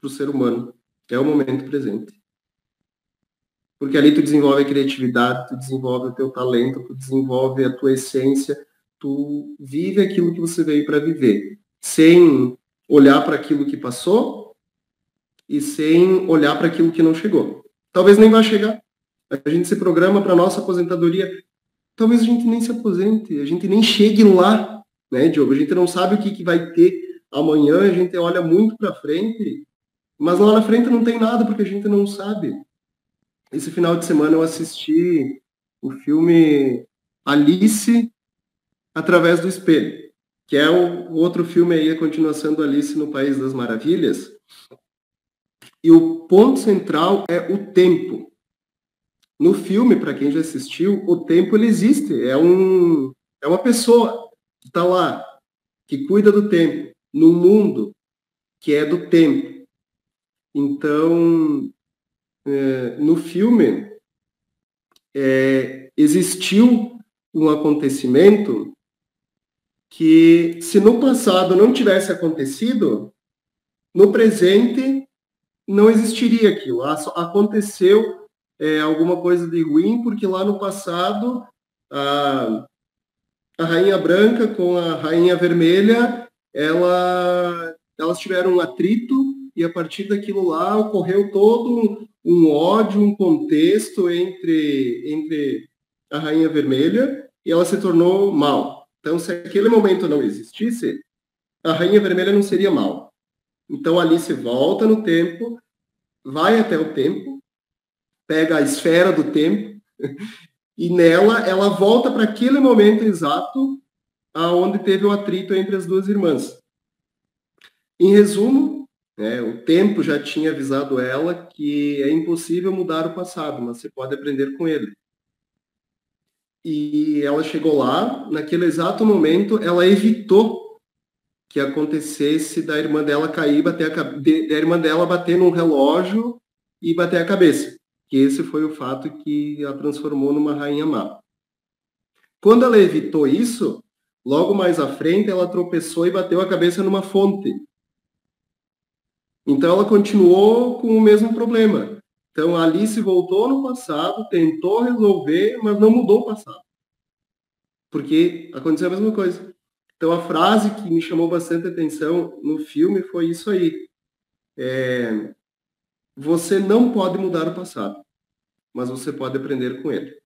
para o ser humano. É o momento presente. porque ali tu desenvolve a criatividade, tu desenvolve o teu talento, tu desenvolve a tua essência, tu vive aquilo que você veio para viver, sem olhar para aquilo que passou e sem olhar para aquilo que não chegou. Talvez nem vá chegar. A gente se programa para nossa aposentadoria. Talvez a gente nem se aposente, a gente nem chegue lá, né, Diogo? A gente não sabe o que, que vai ter amanhã, a gente olha muito para frente, mas lá na frente não tem nada porque a gente não sabe. Esse final de semana eu assisti o filme Alice através do espelho, que é o outro filme aí, a continuação do Alice no País das Maravilhas. E o ponto central é o tempo. No filme, para quem já assistiu, o tempo ele existe. É, um, é uma pessoa que está lá, que cuida do tempo, no mundo que é do tempo. Então, é, no filme, é, existiu um acontecimento que, se no passado não tivesse acontecido, no presente não existiria aquilo. Aconteceu é, alguma coisa de ruim, porque lá no passado a, a Rainha Branca com a Rainha Vermelha, ela, elas tiveram um atrito e a partir daquilo lá ocorreu todo um ódio, um contexto entre, entre a Rainha Vermelha e ela se tornou mal. Então, se aquele momento não existisse, a Rainha Vermelha não seria mal. Então, Alice volta no tempo, vai até o tempo, pega a esfera do tempo e nela ela volta para aquele momento exato aonde teve o atrito entre as duas irmãs. Em resumo, né, o tempo já tinha avisado ela que é impossível mudar o passado, mas você pode aprender com ele. E ela chegou lá, naquele exato momento, ela evitou que acontecesse da irmã dela cair, bater a, da irmã dela bater num relógio e bater a cabeça. Que esse foi o fato que a transformou numa rainha má. Quando ela evitou isso, Logo mais à frente, ela tropeçou e bateu a cabeça numa fonte. Então, ela continuou com o mesmo problema. Então, Alice voltou no passado, tentou resolver, mas não mudou o passado. Porque aconteceu a mesma coisa. Então, a frase que me chamou bastante atenção no filme foi isso aí. É, você não pode mudar o passado, mas você pode aprender com ele.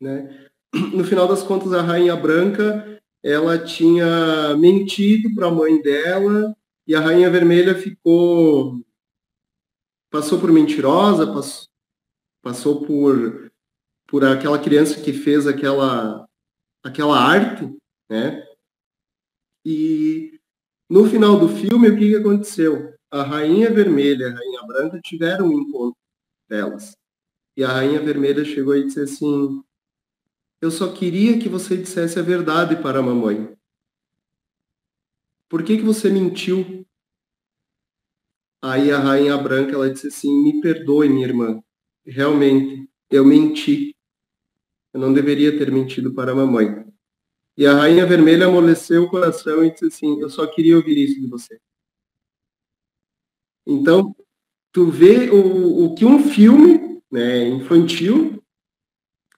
Né? no final das contas, a Rainha Branca ela tinha mentido para a mãe dela e a Rainha Vermelha ficou passou por mentirosa, passou, passou por por aquela criança que fez aquela aquela arte, né? E no final do filme, o que, que aconteceu? A Rainha Vermelha e a Rainha Branca tiveram um encontro delas. E a Rainha Vermelha chegou e disse assim: eu só queria que você dissesse a verdade para a mamãe. Por que, que você mentiu? Aí a rainha branca ela disse assim: Me perdoe, minha irmã. Realmente, eu menti. Eu não deveria ter mentido para a mamãe. E a rainha vermelha amoleceu o coração e disse assim: Eu só queria ouvir isso de você. Então, tu vê o, o que um filme né, infantil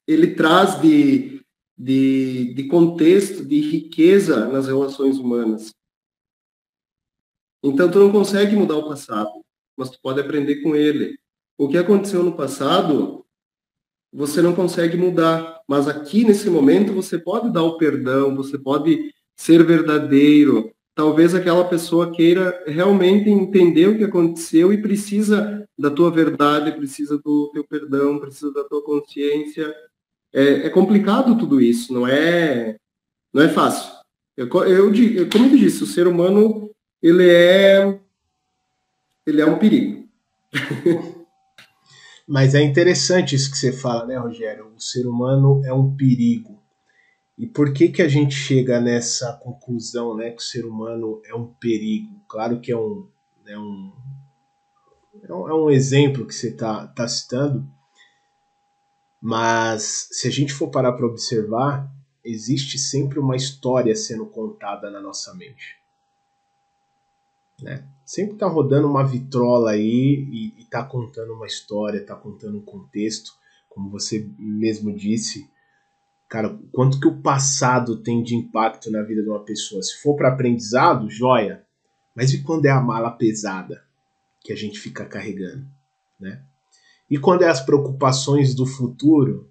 ele traz de, de, de contexto, de riqueza nas relações humanas. Então, tu não consegue mudar o passado, mas tu pode aprender com ele. O que aconteceu no passado, você não consegue mudar, mas aqui nesse momento você pode dar o perdão, você pode ser verdadeiro. Talvez aquela pessoa queira realmente entender o que aconteceu e precisa da tua verdade, precisa do teu perdão, precisa da tua consciência é, é, complicado tudo isso, não é, não é fácil. Eu, eu, eu, como eu disse, o ser humano ele é, ele é um perigo. *laughs* Mas é interessante isso que você fala, né, Rogério? O ser humano é um perigo. E por que que a gente chega nessa conclusão, né, que o ser humano é um perigo? Claro que é um, é um, é um, é exemplo que você está tá citando, mas se a gente for parar para observar, existe sempre uma história sendo contada na nossa mente. né? Sempre tá rodando uma vitrola aí e, e tá contando uma história, tá contando um contexto, como você mesmo disse. Cara, quanto que o passado tem de impacto na vida de uma pessoa? Se for para aprendizado, joia. Mas e quando é a mala pesada que a gente fica carregando, né? E quando é as preocupações do futuro,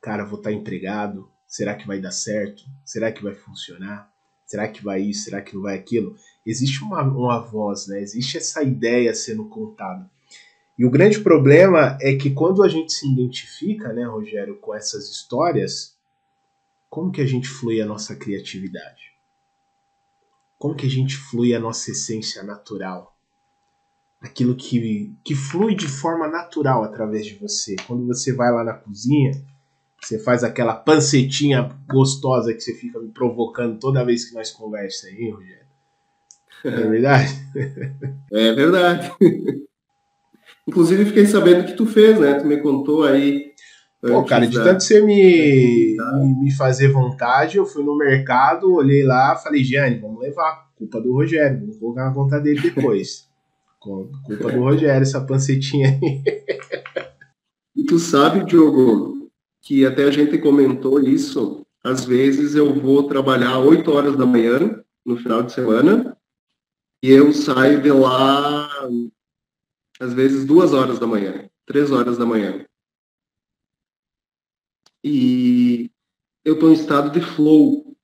cara, vou estar tá empregado, será que vai dar certo? Será que vai funcionar? Será que vai isso? Será que não vai aquilo? Existe uma, uma voz, né? Existe essa ideia sendo contada. E o grande problema é que quando a gente se identifica, né, Rogério, com essas histórias, como que a gente flui a nossa criatividade? Como que a gente flui a nossa essência natural? Aquilo que, que flui de forma natural através de você. Quando você vai lá na cozinha, você faz aquela pancetinha gostosa que você fica me provocando toda vez que nós conversamos aí, Rogério. É *laughs* verdade? É verdade. *laughs* Inclusive, fiquei sabendo que tu fez, né? Tu me contou aí. Pô, cara, de tanto você me, me fazer vontade, eu fui no mercado, olhei lá, falei, Gianni, vamos levar. Culpa do Rogério, vamos colocar na conta dele depois. *laughs* Culpa do Rogério, essa pancetinha aí. E tu sabe, Diogo, que até a gente comentou isso, às vezes eu vou trabalhar 8 horas da manhã no final de semana e eu saio de lá às vezes duas horas da manhã, três horas da manhã. E eu estou em estado de flow.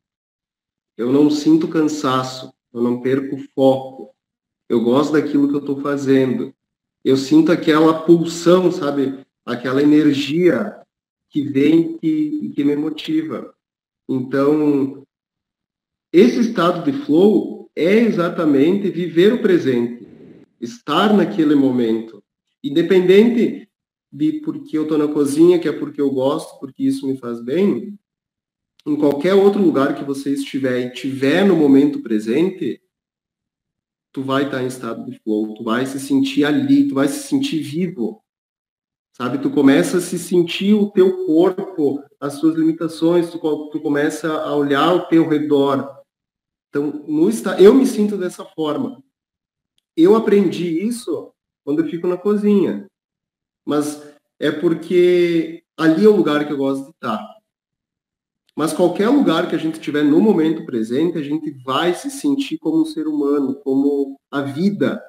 Eu não sinto cansaço, eu não perco foco. Eu gosto daquilo que eu estou fazendo. Eu sinto aquela pulsão, sabe? Aquela energia que vem e que me motiva. Então, esse estado de flow é exatamente viver o presente, estar naquele momento, independente de porque eu estou na cozinha, que é porque eu gosto, porque isso me faz bem, em qualquer outro lugar que você estiver e tiver no momento presente, tu vai estar em estado de flow, tu vai se sentir ali, tu vai se sentir vivo sabe? Tu começa a se sentir o teu corpo, as suas limitações, tu, tu começa a olhar ao teu redor. Então, no, eu me sinto dessa forma. Eu aprendi isso quando eu fico na cozinha, mas é porque ali é o lugar que eu gosto de estar. Mas qualquer lugar que a gente estiver no momento presente, a gente vai se sentir como um ser humano, como a vida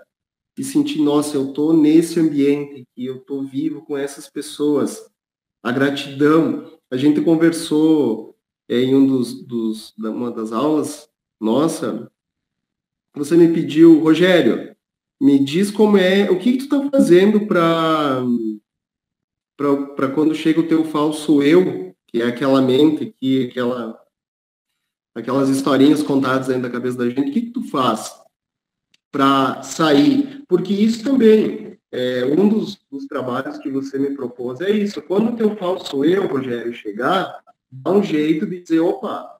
e sentir, nossa, eu estou nesse ambiente e eu estou vivo com essas pessoas. A gratidão. A gente conversou é, em um dos, dos, uma das aulas, nossa, você me pediu, Rogério, me diz como é, o que, que tu está fazendo para para quando chega o teu falso eu, que é aquela mente, que aquela aquelas historinhas contadas dentro da cabeça da gente, o que, que tu faz? para sair, porque isso também é um dos, dos, trabalhos que você me propôs é isso. Quando o teu falso eu, Rogério, chegar, dá um jeito de dizer, opa,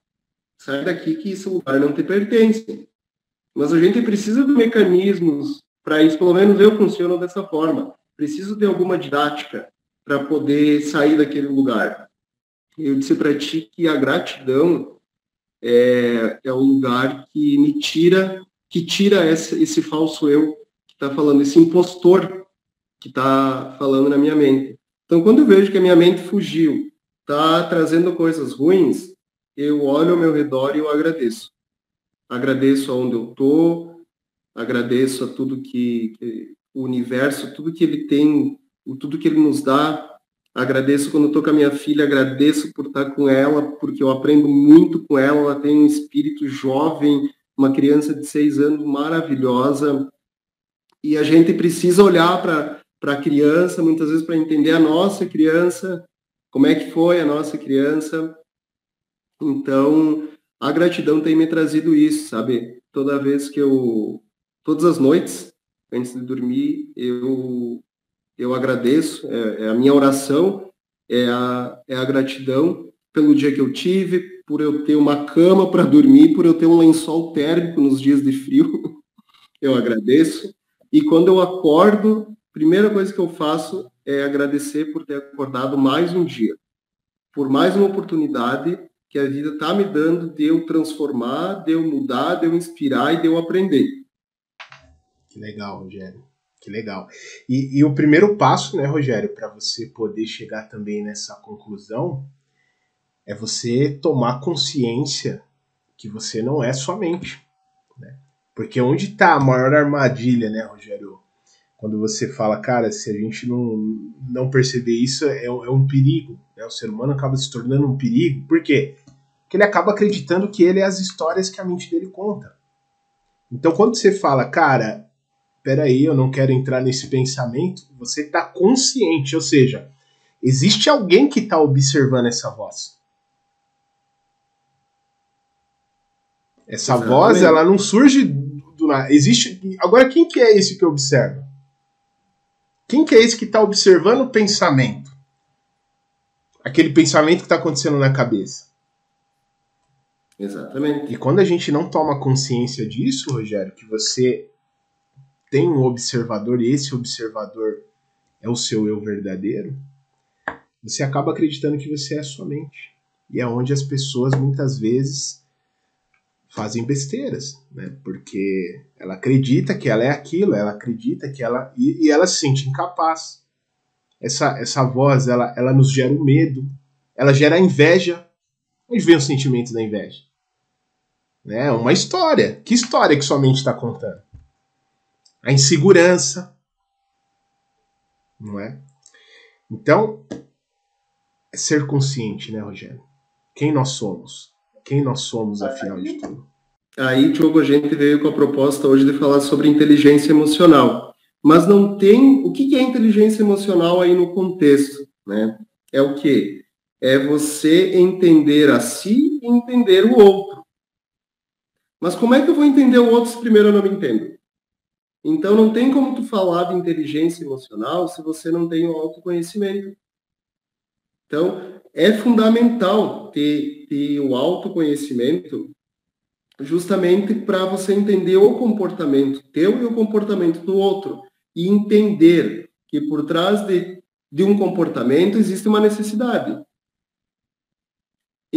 sai daqui que esse lugar não te pertence. Mas a gente precisa de mecanismos para isso, pelo menos eu funciono dessa forma. Preciso de alguma didática para poder sair daquele lugar. Eu disse para ti que a gratidão é, é o lugar que me tira que tira esse, esse falso eu que está falando, esse impostor que está falando na minha mente. Então, quando eu vejo que a minha mente fugiu, está trazendo coisas ruins, eu olho ao meu redor e eu agradeço. Agradeço aonde eu estou, agradeço a tudo que, que, o universo, tudo que ele tem, tudo que ele nos dá. Agradeço quando estou com a minha filha, agradeço por estar com ela, porque eu aprendo muito com ela. Ela tem um espírito jovem, uma criança de seis anos maravilhosa, e a gente precisa olhar para a criança, muitas vezes para entender a nossa criança, como é que foi a nossa criança. Então, a gratidão tem me trazido isso, sabe? Toda vez que eu, todas as noites, antes de dormir, eu, eu agradeço, é, é a minha oração, é a, é a gratidão pelo dia que eu tive, por eu ter uma cama para dormir, por eu ter um lençol térmico nos dias de frio. *laughs* Eu agradeço. E quando eu acordo, a primeira coisa que eu faço é agradecer por ter acordado mais um dia, por mais uma oportunidade que a vida está me dando de eu transformar, de eu mudar, de eu inspirar e de eu aprender. Que legal, Rogério. Que legal. E, e o primeiro passo, né, Rogério, para você poder chegar também nessa conclusão é você tomar consciência que você não é somente. Né? Porque onde está a maior armadilha, né, Rogério? Quando você fala, cara, se a gente não, não perceber isso, é, é um perigo. Né? O ser humano acaba se tornando um perigo. Por quê? Porque ele acaba acreditando que ele é as histórias que a mente dele conta. Então, quando você fala, cara, peraí, eu não quero entrar nesse pensamento, você está consciente, ou seja, existe alguém que está observando essa voz. Essa Exatamente. voz, ela não surge do nada. Existe. Agora, quem que é esse que observa? Quem que é esse que está observando o pensamento? Aquele pensamento que está acontecendo na cabeça. Exatamente. E quando a gente não toma consciência disso, Rogério, que você tem um observador e esse observador é o seu eu verdadeiro, você acaba acreditando que você é a sua mente. E é onde as pessoas muitas vezes fazem besteiras, né? Porque ela acredita que ela é aquilo, ela acredita que ela e, e ela se sente incapaz. Essa essa voz, ela ela nos gera o um medo, ela gera a inveja. Onde vem os sentimentos da inveja? Né? Uma história. Que história que sua mente está contando? A insegurança, não é? Então, é ser consciente, né, Rogério? Quem nós somos? Quem nós somos, afinal de tudo? Aí, Diogo, a gente veio com a proposta hoje de falar sobre inteligência emocional. Mas não tem. O que é inteligência emocional aí no contexto? Né? É o que? É você entender a si e entender o outro. Mas como é que eu vou entender o outro se primeiro eu não me entendo? Então não tem como tu falar de inteligência emocional se você não tem o autoconhecimento. Então é fundamental ter, ter o autoconhecimento justamente para você entender o comportamento teu e o comportamento do outro e entender que por trás de, de um comportamento existe uma necessidade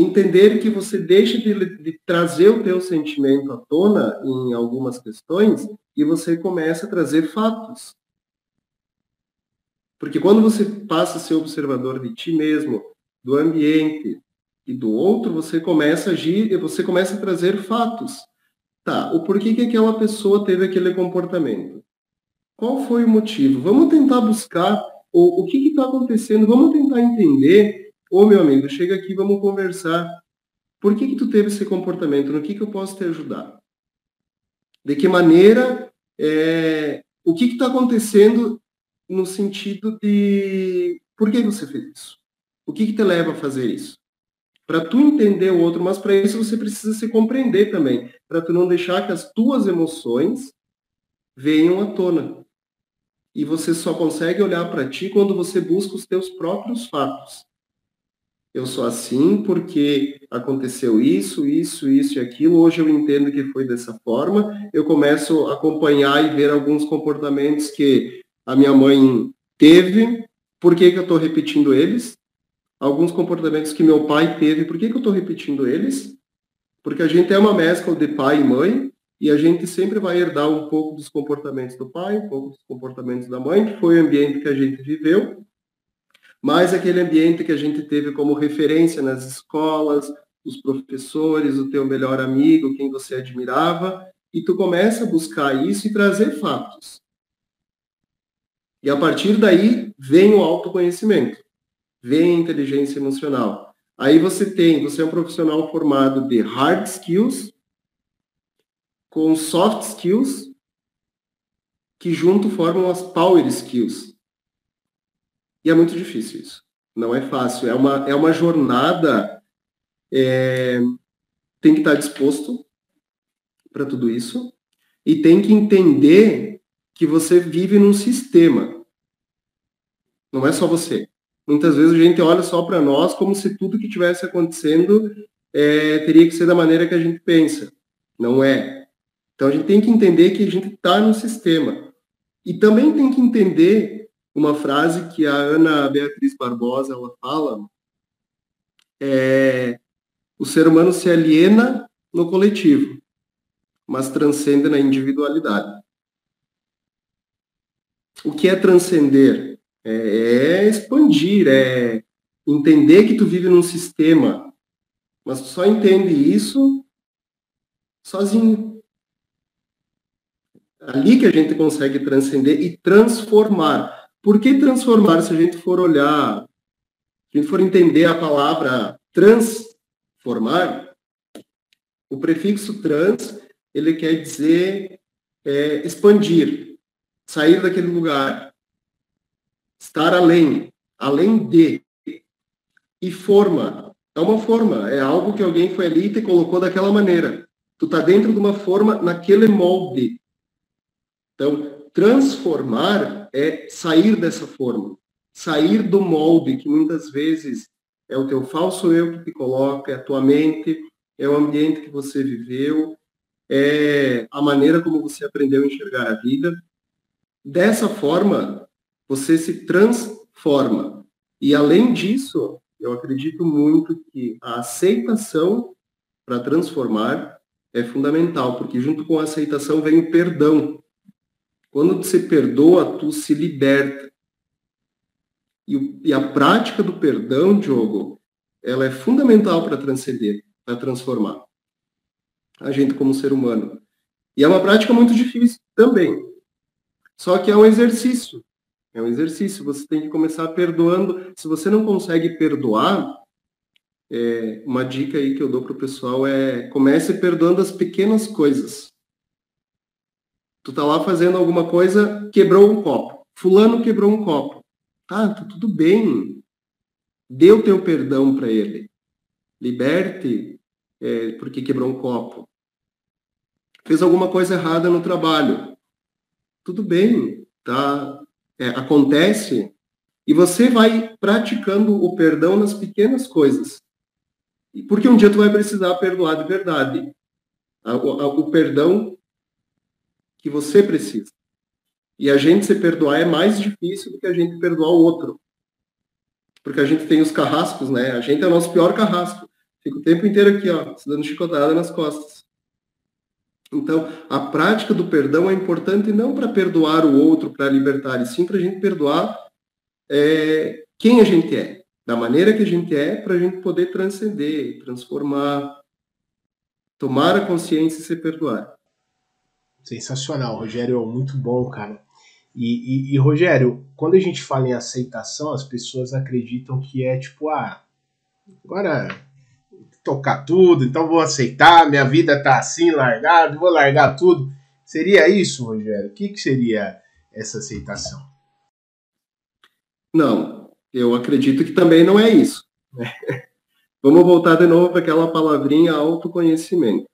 entender que você deixa de, de, trazer o teu sentimento à tona em algumas questões e você começa a trazer fatos. Porque quando você passa a ser observador de ti mesmo, do ambiente e do outro, você começa a agir e você começa a trazer fatos. Tá, o porquê que aquela pessoa teve aquele comportamento? Qual foi o motivo? Vamos tentar buscar o, o que está acontecendo, vamos tentar entender Ô meu amigo, chega aqui, vamos conversar. Por que que tu teve esse comportamento? No que que eu posso te ajudar? De que maneira? É, o que está acontecendo no sentido de por que você fez isso? O que, que te leva a fazer isso? Para tu entender o outro, mas para isso você precisa se compreender também, para tu não deixar que as tuas emoções venham à tona. E você só consegue olhar para ti quando você busca os teus próprios fatos eu sou assim porque aconteceu isso, isso, isso e aquilo. Hoje eu entendo que foi dessa forma. Eu começo a acompanhar e ver alguns comportamentos que a minha mãe teve. Por que, que eu estou repetindo eles? Alguns comportamentos que meu pai teve. Por que, que eu estou repetindo eles? Porque a gente é uma mescla de pai e mãe e a gente sempre vai herdar um pouco dos comportamentos do pai, um pouco dos comportamentos da mãe, que foi o ambiente que a gente viveu mas aquele ambiente que a gente teve como referência nas escolas, os professores, o teu melhor amigo, quem você admirava, e tu começa a buscar isso e trazer fatos. E a partir daí vem o autoconhecimento, vem a inteligência emocional. Aí você tem, você é um profissional formado de hard skills com soft skills que junto formam as power skills. E é muito difícil isso. Não é fácil. É uma, é uma jornada. É, tem que estar disposto para tudo isso. E tem que entender que você vive num sistema. Não é só você. Muitas vezes a gente olha só para nós como se tudo que tivesse acontecendo é, teria que ser da maneira que a gente pensa. Não é. Então a gente tem que entender que a gente está no sistema. E também tem que entender uma frase que a Ana Beatriz Barbosa ela fala é o ser humano se aliena no coletivo, mas transcende na individualidade. o que é transcender? É, é expandir, é entender que tu vive num sistema, mas tu só entende isso sozinho. Ali que a gente consegue transcender e transformar. Por que transformar se a gente for olhar, se a gente for entender a palavra transformar? O prefixo trans, ele quer dizer é, expandir, sair daquele lugar, estar além, além de. E forma, é uma forma, é algo que alguém foi ali e te colocou daquela maneira. Tu está dentro de uma forma naquele molde. Então, transformar é sair dessa forma, sair do molde que muitas vezes é o teu falso eu que te coloca, é a tua mente, é o ambiente que você viveu, é a maneira como você aprendeu a enxergar a vida. Dessa forma, você se transforma. E além disso, eu acredito muito que a aceitação para transformar é fundamental, porque junto com a aceitação vem o perdão. Quando você perdoa, tu se liberta. E, e a prática do perdão, Diogo, ela é fundamental para transcender, para transformar a gente como ser humano. E é uma prática muito difícil também. Só que é um exercício. É um exercício. Você tem que começar perdoando. Se você não consegue perdoar, é, uma dica aí que eu dou para o pessoal é comece perdoando as pequenas coisas. Tu tá lá fazendo alguma coisa, quebrou um copo. Fulano quebrou um copo. Ah, tá tudo bem. Dê o teu perdão para ele. Liberte é, porque quebrou um copo. Fez alguma coisa errada no trabalho. Tudo bem, tá? É, acontece. E você vai praticando o perdão nas pequenas coisas. Porque um dia tu vai precisar perdoar de verdade. O perdão que você precisa. E a gente se perdoar é mais difícil do que a gente perdoar o outro. Porque a gente tem os carrascos, né? A gente é o nosso pior carrasco. Fica o tempo inteiro aqui, ó, se dando chicotada nas costas. Então, a prática do perdão é importante não para perdoar o outro, para libertar, e sim para a gente perdoar é, quem a gente é da maneira que a gente é, para a gente poder transcender, transformar, tomar a consciência e se perdoar. Sensacional, Rogério, muito bom, cara. E, e, e, Rogério, quando a gente fala em aceitação, as pessoas acreditam que é tipo, ah, agora tocar tudo, então vou aceitar, minha vida tá assim, largado, vou largar tudo. Seria isso, Rogério? O que, que seria essa aceitação? Não, eu acredito que também não é isso. *laughs* Vamos voltar de novo para aquela palavrinha autoconhecimento.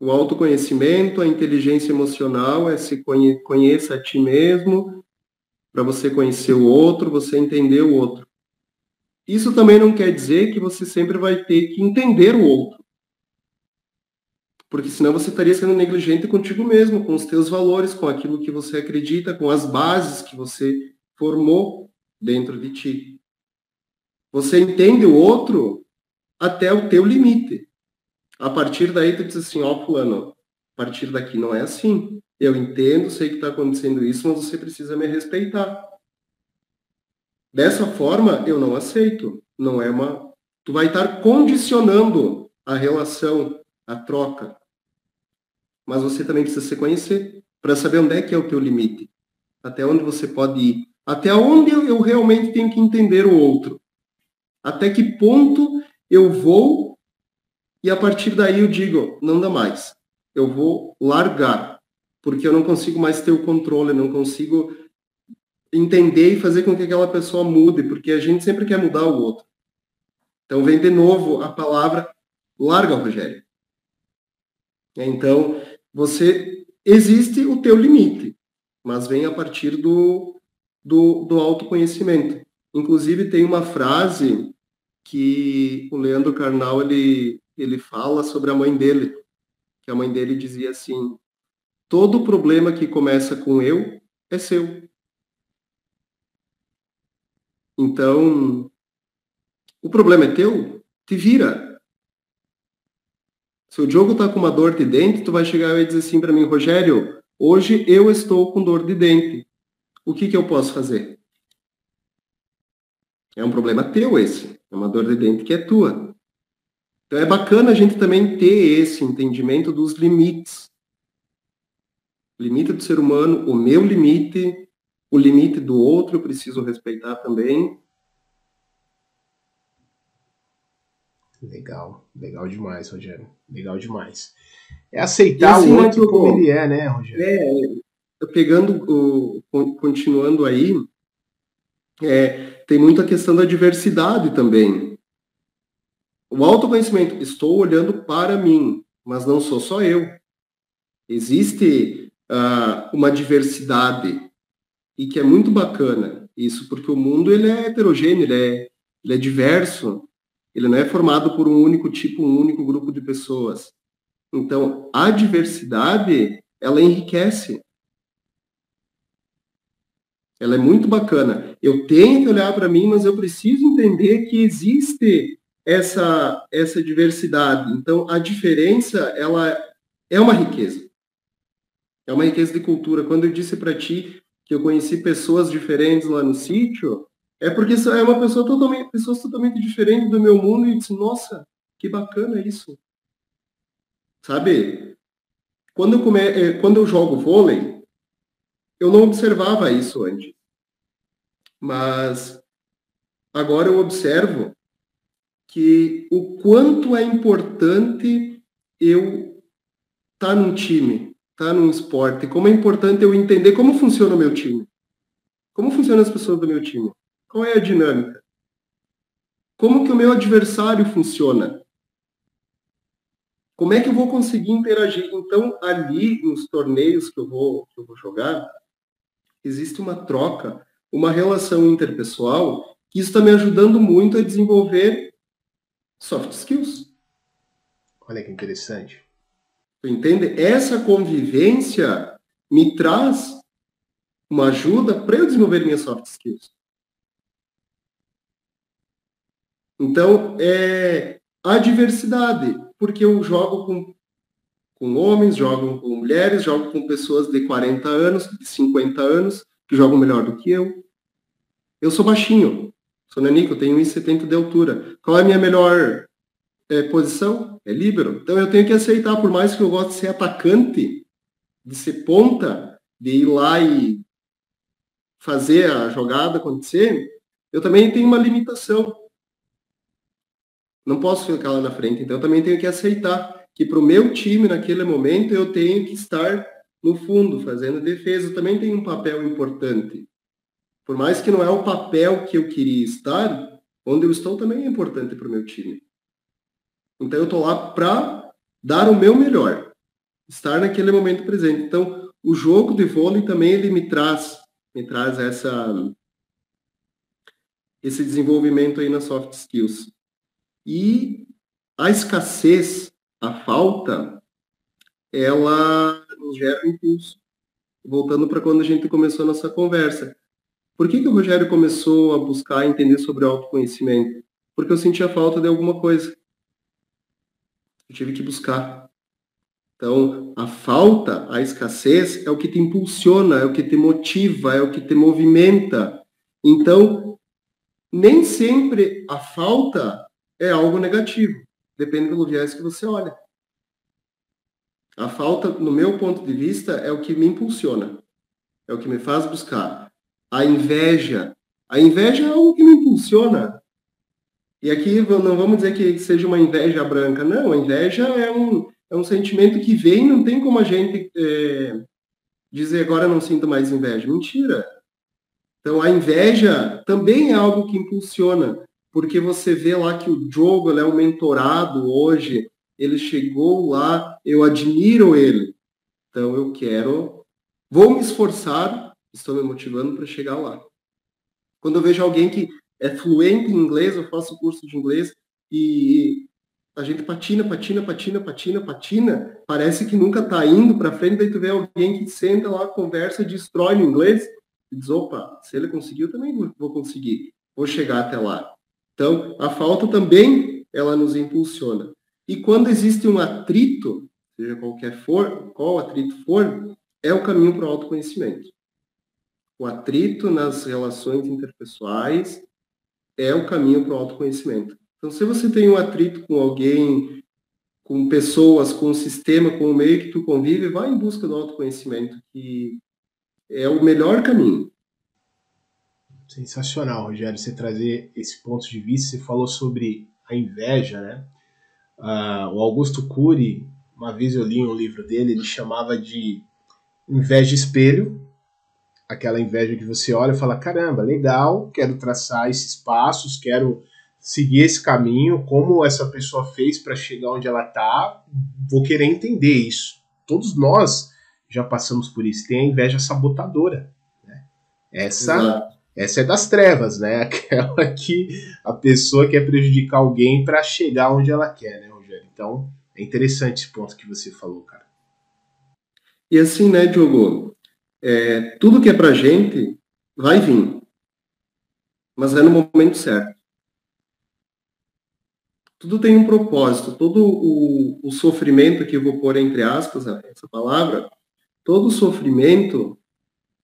O autoconhecimento, a inteligência emocional é se conhe conheça a ti mesmo, para você conhecer o outro, você entender o outro. Isso também não quer dizer que você sempre vai ter que entender o outro. Porque senão você estaria sendo negligente contigo mesmo, com os teus valores, com aquilo que você acredita, com as bases que você formou dentro de ti. Você entende o outro até o teu limite. A partir daí tu diz assim, ó, oh, fulano, a partir daqui não é assim. Eu entendo, sei que está acontecendo isso, mas você precisa me respeitar. Dessa forma, eu não aceito. Não é uma. Tu vai estar condicionando a relação, a troca. Mas você também precisa se conhecer para saber onde é que é o teu limite. Até onde você pode ir. Até onde eu realmente tenho que entender o outro? Até que ponto eu vou e a partir daí eu digo, não dá mais. Eu vou largar, porque eu não consigo mais ter o controle, não consigo entender e fazer com que aquela pessoa mude, porque a gente sempre quer mudar o outro. Então vem de novo a palavra larga, Rogério. Então, você existe o teu limite, mas vem a partir do do, do autoconhecimento. Inclusive, tem uma frase que o Leandro Carnal ele, ele fala sobre a mãe dele, que a mãe dele dizia assim: todo problema que começa com eu é seu. Então, o problema é teu, te vira. Se o Diogo tá com uma dor de dente, tu vai chegar e dizer assim para mim, Rogério, hoje eu estou com dor de dente. o que, que eu posso fazer? É um problema teu esse. É uma dor de dente que é tua. Então é bacana a gente também ter esse entendimento dos limites. limite do ser humano, o meu limite, o limite do outro eu preciso respeitar também. Legal, legal demais, Rogério. Legal demais. É aceitar assim, o outro como ele é, né, Rogério? É, pegando, continuando aí, é, tem muita questão da diversidade também. O autoconhecimento, estou olhando para mim, mas não sou só eu. Existe uh, uma diversidade e que é muito bacana isso, porque o mundo ele é heterogêneo, ele é, ele é diverso, ele não é formado por um único tipo, um único grupo de pessoas. Então, a diversidade, ela enriquece. Ela é muito bacana. Eu tenho que olhar para mim, mas eu preciso entender que existe essa essa diversidade. Então, a diferença, ela é uma riqueza. É uma riqueza de cultura. Quando eu disse para ti que eu conheci pessoas diferentes lá no sítio, é porque é uma pessoa totalmente, pessoas totalmente diferentes do meu mundo e disse, nossa, que bacana isso. Sabe? Quando eu, come... Eh, quando eu jogo vôlei, eu não observava isso antes. Mas agora eu observo que o quanto é importante eu estar tá num time, estar tá num esporte, como é importante eu entender como funciona o meu time. Como funcionam as pessoas do meu time? Qual é a dinâmica? Como que o meu adversário funciona? Como é que eu vou conseguir interagir? Então, ali nos torneios que eu vou, que eu vou jogar, existe uma troca, uma relação interpessoal, que isso está me ajudando muito a desenvolver soft skills. Olha que interessante. Entende? Essa convivência me traz uma ajuda para eu desenvolver minhas soft skills. Então, é a diversidade, porque eu jogo com, com homens, jogo com mulheres, jogo com pessoas de 40 anos, de 50 anos, que jogam melhor do que eu. Eu sou baixinho, sou nanico, tenho 1,70 de altura. Qual é a minha melhor é, posição? É líbero. Então eu tenho que aceitar, por mais que eu goste de ser atacante, de ser ponta, de ir lá e fazer a jogada acontecer, eu também tenho uma limitação. Não posso ficar lá na frente, então eu também tenho que aceitar que para o meu time, naquele momento, eu tenho que estar no fundo, fazendo defesa. Também tenho um papel importante. Por mais que não é o papel que eu queria estar, onde eu estou também é importante para o meu time. Então eu estou lá para dar o meu melhor, estar naquele momento presente. Então o jogo de vôlei também ele me traz, me traz essa esse desenvolvimento aí nas soft skills. E a escassez, a falta, ela nos gera um impulso. Voltando para quando a gente começou a nossa conversa. Por que, que o Rogério começou a buscar entender sobre autoconhecimento? Porque eu sentia falta de alguma coisa. Eu tive que buscar. Então, a falta, a escassez é o que te impulsiona, é o que te motiva, é o que te movimenta. Então, nem sempre a falta é algo negativo. Depende pelo viés que você olha. A falta, no meu ponto de vista, é o que me impulsiona. É o que me faz buscar. A inveja. A inveja é algo que me impulsiona. E aqui não vamos dizer que seja uma inveja branca. Não, a inveja é um, é um sentimento que vem, não tem como a gente é, dizer agora não sinto mais inveja. Mentira. Então a inveja também é algo que impulsiona porque você vê lá que o Diogo é um mentorado hoje, ele chegou lá, eu admiro ele. Então eu quero, vou me esforçar, estou me motivando para chegar lá. Quando eu vejo alguém que é fluente em inglês, eu faço curso de inglês e a gente patina, patina, patina, patina, patina, parece que nunca está indo para frente, daí tu vê alguém que senta lá, conversa, destrói no inglês, e diz, opa, se ele conseguiu, eu também vou conseguir, vou chegar até lá. Então, a falta também ela nos impulsiona. E quando existe um atrito, seja qualquer for, qual atrito for, é o caminho para o autoconhecimento. o atrito nas relações interpessoais é o caminho para o autoconhecimento. Então, se você tem um atrito com alguém, com pessoas, com o sistema, com o meio que tu convive, vai em busca do autoconhecimento, que é o melhor caminho. Sensacional, Rogério, você trazer esse ponto de vista. Você falou sobre a inveja, né? Uh, o Augusto Cury, uma vez eu li um livro dele, ele chamava de inveja espelho, aquela inveja que você olha e fala: caramba, legal, quero traçar esses passos, quero seguir esse caminho, como essa pessoa fez para chegar onde ela está, vou querer entender isso. Todos nós já passamos por isso. Tem a inveja sabotadora. Né? Essa, essa é das trevas, né? *laughs* Aquela que a pessoa quer prejudicar alguém para chegar onde ela quer, né, Rogério? Então é interessante esse ponto que você falou, cara. E assim, né, Diogo? É, tudo que é pra gente vai vir. Mas é no momento certo. Tudo tem um propósito. Todo o, o sofrimento que eu vou pôr entre aspas, essa palavra, todo o sofrimento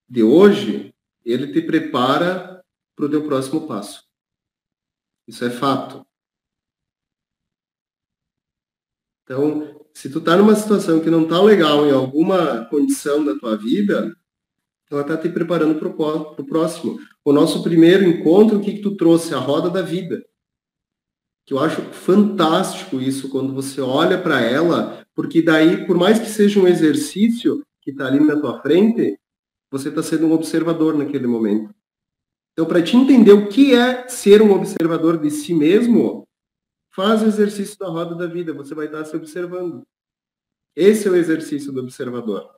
de hoje, ele te prepara para o teu próximo passo. Isso é fato. Então, se tu tá numa situação que não tá legal em alguma condição da tua vida, ela está te preparando para o próximo. O nosso primeiro encontro, o que, que tu trouxe? A roda da vida. Que eu acho fantástico isso, quando você olha para ela, porque daí, por mais que seja um exercício que está ali na tua frente, você está sendo um observador naquele momento. Então, para te entender o que é ser um observador de si mesmo, faz o exercício da roda da vida, você vai estar se observando. Esse é o exercício do observador.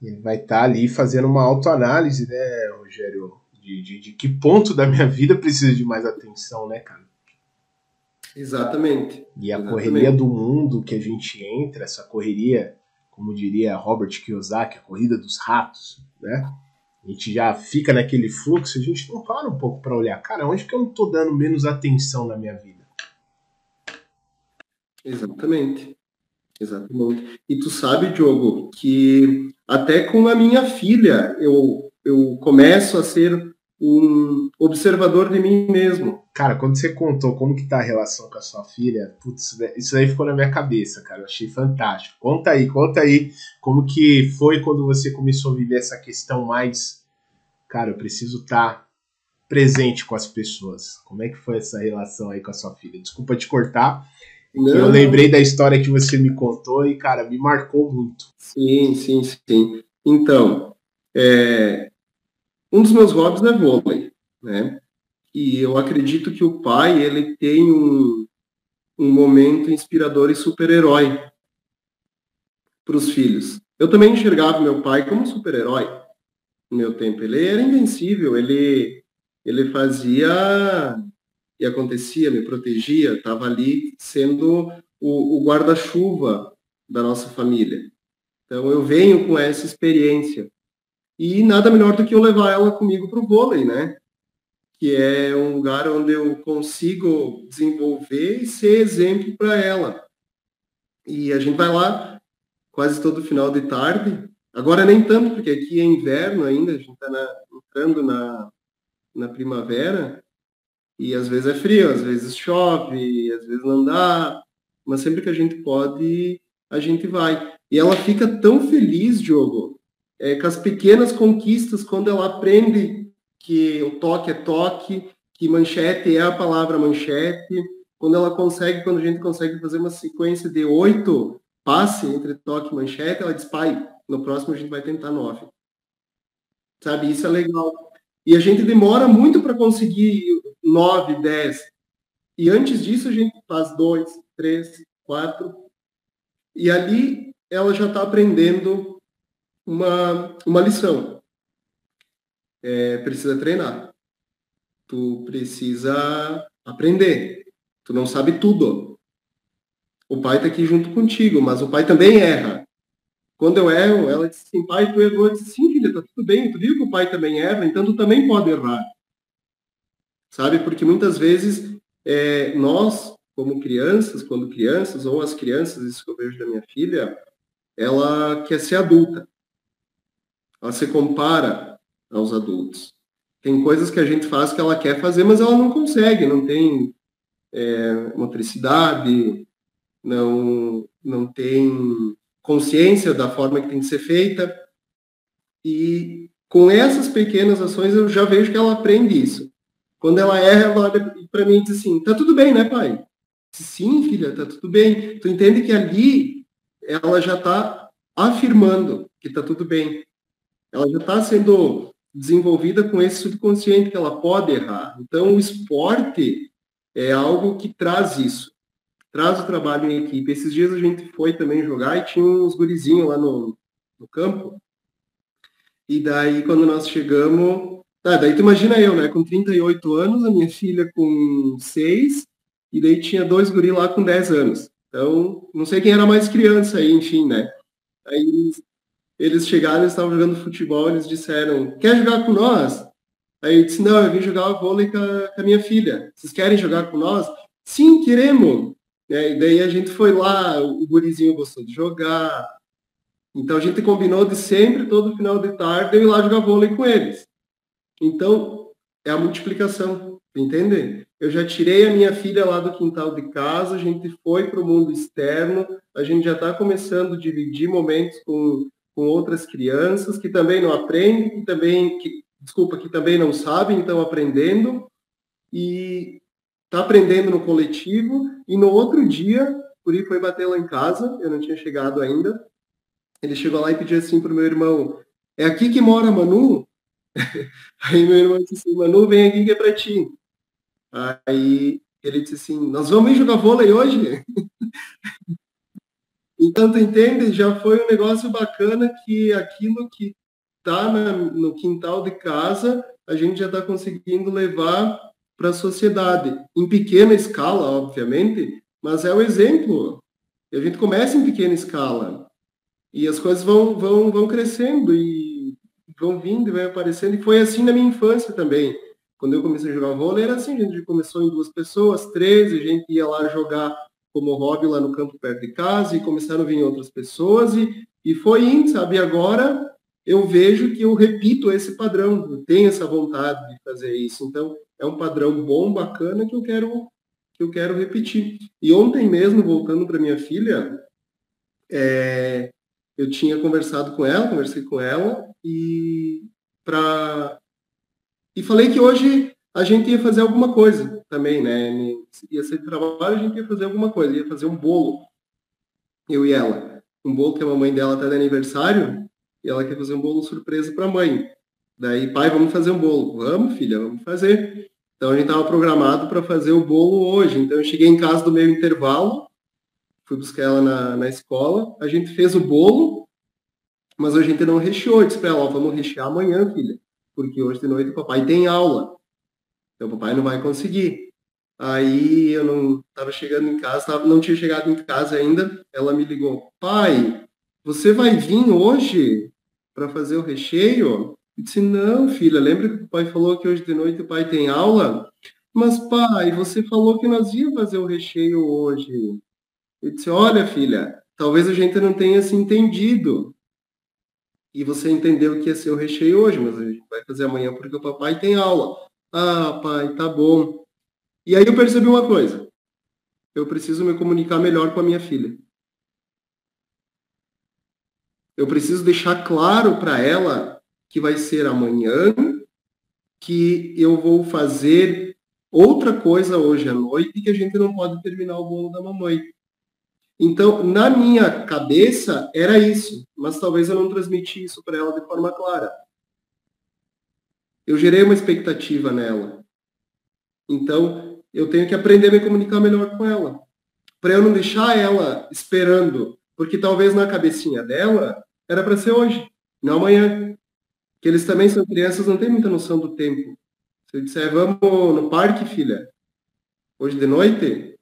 Ele vai estar tá ali fazendo uma autoanálise, né, Rogério? De, de, de, que ponto da minha vida precisa de mais atenção, né, cara? Exatamente. E a Exatamente. correria do mundo que a gente entra, essa correria, como diria Robert Kiyosaki, a corrida dos ratos, né? A gente já fica naquele fluxo, a gente não para um pouco para olhar, cara, onde que eu não tô dando menos atenção na minha vida? Exatamente. Exatamente. E tu sabe, Diogo, que até com a minha filha eu, eu começo a ser um observador de mim mesmo. Cara, quando você contou como que tá a relação com a sua filha, putz, isso aí ficou na minha cabeça, cara. Eu achei fantástico. Conta aí, conta aí como que foi quando você começou a viver essa questão mais, cara, eu preciso estar tá presente com as pessoas. Como é que foi essa relação aí com a sua filha? Desculpa te cortar, não. Eu lembrei da história que você me contou e, cara, me marcou muito. Sim, sim, sim. Então, é, um dos meus hobbies é vôlei, né? E eu acredito que o pai, ele tem um, um momento inspirador e super-herói para os filhos. Eu também enxergava meu pai como super-herói no meu tempo. Ele era invencível, ele, ele fazia e acontecia, me protegia, estava ali sendo o, o guarda-chuva da nossa família. Então eu venho com essa experiência. E nada melhor do que eu levar ela comigo para o vôlei, né? Que é um lugar onde eu consigo desenvolver e ser exemplo para ela. E a gente vai lá quase todo final de tarde. Agora nem tanto, porque aqui é inverno ainda, a gente está entrando na, na primavera. E às vezes é frio, às vezes chove, às vezes não dá, mas sempre que a gente pode, a gente vai. E ela fica tão feliz, Diogo, é, com as pequenas conquistas, quando ela aprende que o toque é toque, que manchete é a palavra manchete, quando ela consegue, quando a gente consegue fazer uma sequência de oito passe entre toque e manchete, ela diz, pai, no próximo a gente vai tentar nove. Sabe, isso é legal. E a gente demora muito para conseguir 9, 10. E antes disso a gente faz 2, 3, 4. E ali ela já está aprendendo uma, uma lição. É, precisa treinar. Tu precisa aprender. Tu não sabe tudo. O pai está aqui junto contigo, mas o pai também erra. Quando eu erro, ela disse assim, pai, tu errou. Eu disse, sim, filha, tá tudo bem. Tu viu que o pai também erra, então tu também pode errar sabe? Porque muitas vezes é, nós, como crianças, quando crianças, ou as crianças, isso que eu vejo da minha filha, ela quer ser adulta. Ela se compara aos adultos. Tem coisas que a gente faz que ela quer fazer, mas ela não consegue, não tem é, motricidade, não, não tem consciência da forma que tem que ser feita. E com essas pequenas ações eu já vejo que ela aprende isso. Quando ela erra, ela olha para mim e diz assim: tá tudo bem, né, pai? Sim, filha, tá tudo bem. Tu entende que ali ela já está afirmando que está tudo bem. Ela já está sendo desenvolvida com esse subconsciente que ela pode errar. Então, o esporte é algo que traz isso, traz o trabalho em equipe. Esses dias a gente foi também jogar e tinha uns gurizinhos lá no, no campo. E daí, quando nós chegamos. Ah, daí tu imagina eu, né? Com 38 anos, a minha filha com 6, e daí tinha dois guris lá com 10 anos. Então, não sei quem era mais criança aí, enfim, né? Aí eles, chegaram, eles estavam jogando futebol, eles disseram, quer jogar com nós? Aí eu disse, não, eu vim jogar vôlei com a, com a minha filha. Vocês querem jogar com nós? Sim, queremos. É, e daí a gente foi lá, o gurizinho gostou de jogar. Então a gente combinou de sempre, todo final de tarde, eu ir lá jogar vôlei com eles. Então, é a multiplicação, entende? Eu já tirei a minha filha lá do quintal de casa, a gente foi para o mundo externo, a gente já está começando a dividir momentos com, com outras crianças que também não aprendem, que também, que, desculpa, que também não sabem, estão aprendendo, e está aprendendo no coletivo, e no outro dia, por aí foi bater lá em casa, eu não tinha chegado ainda, ele chegou lá e pediu assim para o meu irmão, é aqui que mora Manu? *laughs* Aí meu irmão disse assim, Manu, vem aqui que é para ti. Aí ele disse assim, nós vamos jogar vôlei hoje? *laughs* então, tu entende? Já foi um negócio bacana que aquilo que está no quintal de casa, a gente já está conseguindo levar para a sociedade. Em pequena escala, obviamente, mas é o exemplo. A gente começa em pequena escala. E as coisas vão, vão, vão crescendo e vão vindo e vão aparecendo. E foi assim na minha infância também. Quando eu comecei a jogar vôlei, era assim, a gente começou em duas pessoas, três, a gente ia lá jogar como hobby lá no campo perto de casa e começaram a vir outras pessoas e, e foi indo, sabe? E agora eu vejo que eu repito esse padrão, eu tenho essa vontade de fazer isso. Então, é um padrão bom, bacana que eu quero que eu quero repetir. E ontem mesmo, voltando para minha filha, é, eu tinha conversado com ela, conversei com ela e para e falei que hoje a gente ia fazer alguma coisa também, né? Ia ser de trabalho, a gente ia fazer alguma coisa, ia fazer um bolo, eu e ela. Um bolo que a mamãe dela tá de aniversário, e ela quer fazer um bolo surpresa para a mãe. Daí, pai, vamos fazer um bolo. Vamos, filha, vamos fazer. Então a gente estava programado para fazer o bolo hoje. Então eu cheguei em casa do meio intervalo, fui buscar ela na, na escola, a gente fez o bolo, mas a gente não recheou. Eu disse para ela, ó, vamos rechear amanhã, filha porque hoje de noite o papai tem aula. Então o papai não vai conseguir. Aí eu não estava chegando em casa, tava, não tinha chegado em casa ainda. Ela me ligou: Pai, você vai vir hoje para fazer o recheio? Eu disse: Não, filha, lembra que o pai falou que hoje de noite o pai tem aula? Mas, pai, você falou que nós ia fazer o recheio hoje. Eu disse: Olha, filha, talvez a gente não tenha se entendido e você entendeu que ia ser o recheio hoje, mas a gente vai fazer amanhã porque o papai tem aula. Ah, pai, tá bom. E aí eu percebi uma coisa. Eu preciso me comunicar melhor com a minha filha. Eu preciso deixar claro para ela que vai ser amanhã, que eu vou fazer outra coisa hoje à noite e que a gente não pode terminar o bolo da mamãe. Então, na minha cabeça, era isso, mas talvez eu não transmiti isso para ela de forma clara. Eu gerei uma expectativa nela. Então, eu tenho que aprender a me comunicar melhor com ela. Para eu não deixar ela esperando, porque talvez na cabecinha dela era para ser hoje, não amanhã. Que eles também são crianças, não têm muita noção do tempo. Se eu disser, vamos no parque, filha, hoje de noite,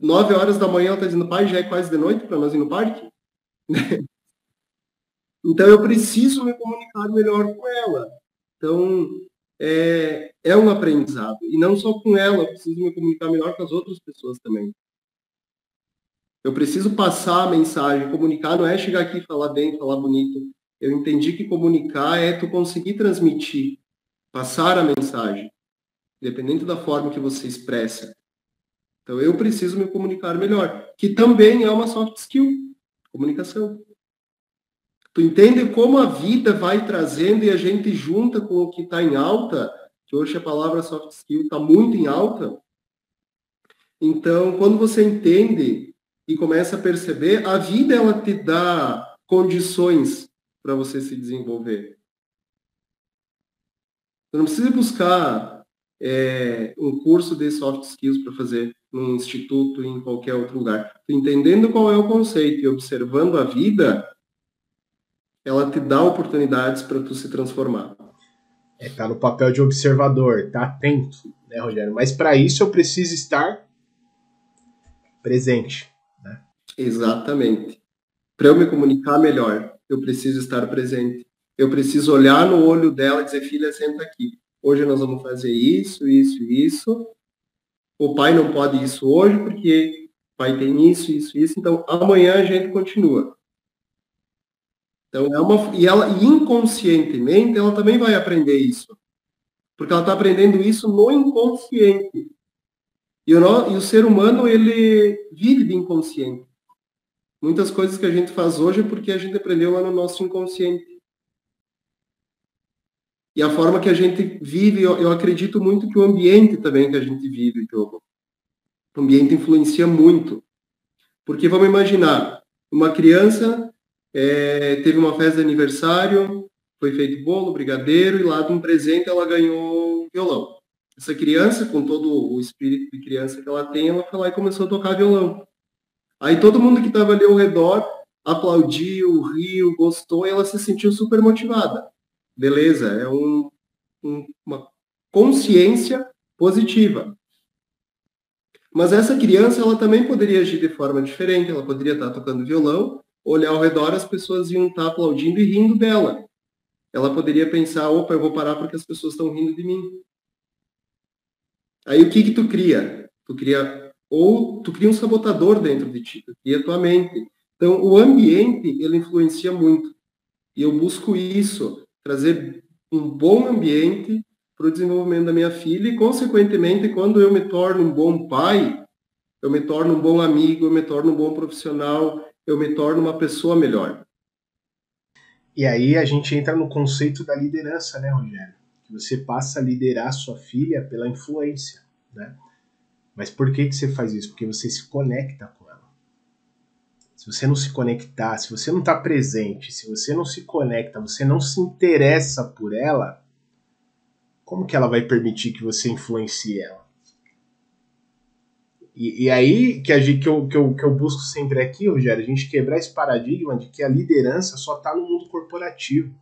9 horas da manhã ela está dizendo, pai, já é quase de noite para nós ir no parque? *laughs* então eu preciso me comunicar melhor com ela. Então é, é um aprendizado. E não só com ela, eu preciso me comunicar melhor com as outras pessoas também. Eu preciso passar a mensagem, comunicar, não é chegar aqui e falar bem, falar bonito. eu entendi que comunicar é tu conseguir transmitir, passar a mensagem, dependendo da forma que você expressa. Então eu preciso me comunicar melhor, que também é uma soft skill, comunicação. Tu entende como a vida vai trazendo e a gente junta com o que está em alta, que hoje a palavra soft skill está muito em alta. Então, quando você entende e começa a perceber, a vida ela te dá condições para você se desenvolver. Você não precisa buscar é, um curso de soft skills para fazer num instituto, em qualquer outro lugar. Entendendo qual é o conceito e observando a vida, ela te dá oportunidades para tu se transformar. É, tá no papel de observador, tá atento, né, Rogério? Mas para isso eu preciso estar presente. Né? Exatamente. Para eu me comunicar melhor, eu preciso estar presente. Eu preciso olhar no olho dela e dizer, filha, senta aqui. Hoje nós vamos fazer isso, isso, isso. O pai não pode isso hoje porque o pai tem isso, isso, isso. Então amanhã a gente continua. Então, é uma, e ela inconscientemente ela também vai aprender isso. Porque ela está aprendendo isso no inconsciente. E o, e o ser humano, ele vive de inconsciente. Muitas coisas que a gente faz hoje é porque a gente aprendeu lá no nosso inconsciente. E a forma que a gente vive, eu, eu acredito muito que o ambiente também que a gente vive. O ambiente influencia muito. Porque vamos imaginar, uma criança é, teve uma festa de aniversário, foi feito bolo, brigadeiro, e lá de um presente ela ganhou violão. Essa criança, com todo o espírito de criança que ela tem, ela foi lá e começou a tocar violão. Aí todo mundo que estava ali ao redor aplaudiu, riu, gostou, e ela se sentiu super motivada. Beleza, é um, um, uma consciência positiva. Mas essa criança, ela também poderia agir de forma diferente, ela poderia estar tocando violão olhar ao redor, as pessoas iam estar aplaudindo e rindo dela. Ela poderia pensar, opa, eu vou parar porque as pessoas estão rindo de mim. Aí o que que tu cria? Tu cria ou tu cria um sabotador dentro de ti, tu cria tua mente. Então o ambiente ele influencia muito. E eu busco isso, trazer um bom ambiente para o desenvolvimento da minha filha e consequentemente quando eu me torno um bom pai, eu me torno um bom amigo, eu me torno um bom profissional, eu me torno uma pessoa melhor. E aí a gente entra no conceito da liderança, né, Rogério? Que você passa a liderar sua filha pela influência, né? Mas por que, que você faz isso? Porque você se conecta com ela. Se você não se conectar, se você não está presente, se você não se conecta, você não se interessa por ela, como que ela vai permitir que você influencie ela? E, e, aí que, a que, eu, que, eu, que eu busco sempre aqui, Rogério, a gente quebrar esse paradigma de que a liderança só está no mundo corporativo.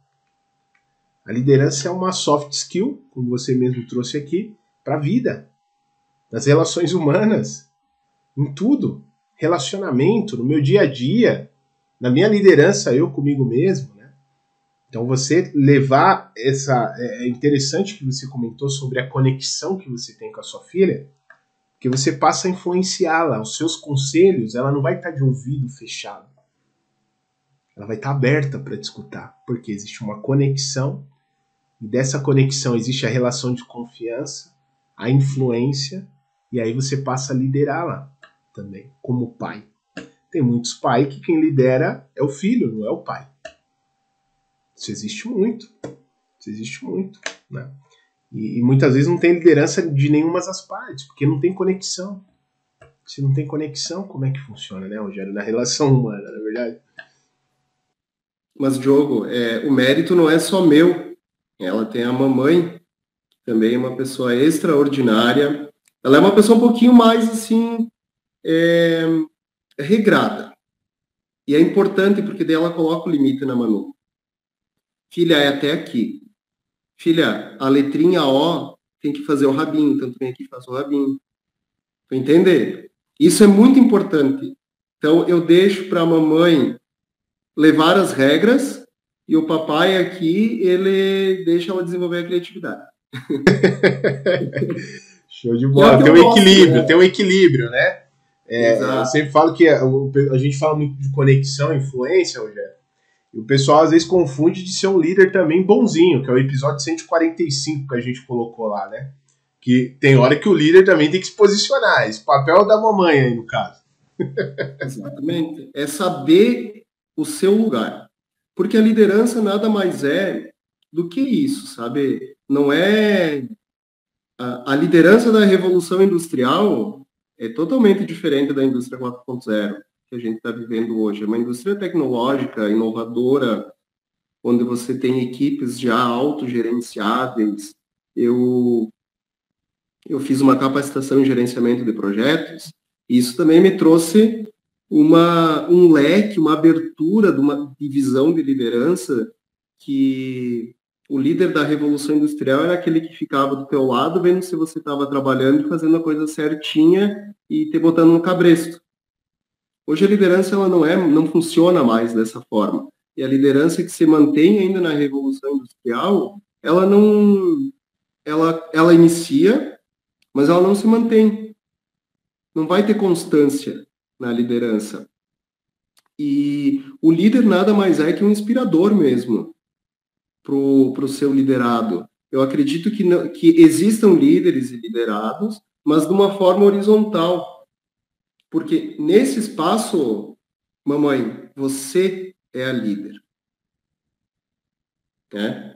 A liderança é uma soft skill, como você mesmo trouxe aqui, para a vida, nas relações humanas, em tudo. Relacionamento, no meu dia a dia, na minha liderança, eu comigo mesmo. Né? Então, você levar essa. É, é interessante que você comentou sobre a conexão que você tem com a sua filha porque você passa a influenciá-la, os seus conselhos, ela não vai estar de ouvido fechado. Ela vai estar aberta para te escutar, porque existe uma conexão, e dessa conexão existe a relação de confiança, a influência, e aí você passa a liderá-la também, como pai. Tem muitos pais que quem lidera é o filho, não é o pai. Isso existe muito. Isso existe muito, né? E, e, muitas vezes não tem liderança de nenhuma das partes, porque não tem conexão. Se não tem conexão, como é que funciona, né, Rogério? Na relação *laughs* humana, na é verdade. Mas, Diogo, é, o mérito não é só meu. Ela tem a mamãe, também é uma pessoa extraordinária. Ela é uma pessoa um pouquinho mais, assim, é, regrada. E é importante porque daí ela coloca o limite na Manu. Filha, é até aqui filha, a letrinha O tem que fazer o rabinho, então tu vem aqui e faz o rabinho. Tu entender? Isso é muito importante. Então eu deixo para a mamãe levar as regras e o papai aqui, ele deixa ela desenvolver a criatividade. *laughs* Show de bola. É tem um equilíbrio, né? tem um equilíbrio, né? É, eu sempre falo que a, a, gente fala muito de conexão, influência, Rogério. E o pessoal às vezes confunde de ser um líder também bonzinho, que é o episódio 145 que a gente colocou lá, né? Que tem hora que o líder também tem que se posicionar. Esse papel da mamãe aí, no caso. *laughs* Exatamente. É saber o seu lugar. Porque a liderança nada mais é do que isso, sabe? Não é. A, a liderança da revolução industrial é totalmente diferente da indústria 4.0 que a gente está vivendo hoje. É uma indústria tecnológica, inovadora, onde você tem equipes já autogerenciáveis. Eu eu fiz uma capacitação em gerenciamento de projetos, e isso também me trouxe uma, um leque, uma abertura de uma divisão de liderança que o líder da revolução industrial era aquele que ficava do teu lado vendo se você estava trabalhando e fazendo a coisa certinha e te botando no cabresto. Hoje a liderança ela não é, não funciona mais dessa forma. E a liderança que se mantém ainda na revolução industrial, ela não ela ela inicia mas ela não se mantém. Não vai ter constância na liderança. E o líder nada mais é que um inspirador mesmo para o seu liderado. Eu acredito que, não, que existam líderes e liderados, mas de uma forma horizontal. Porque nesse espaço, mamãe, você é a líder. Né?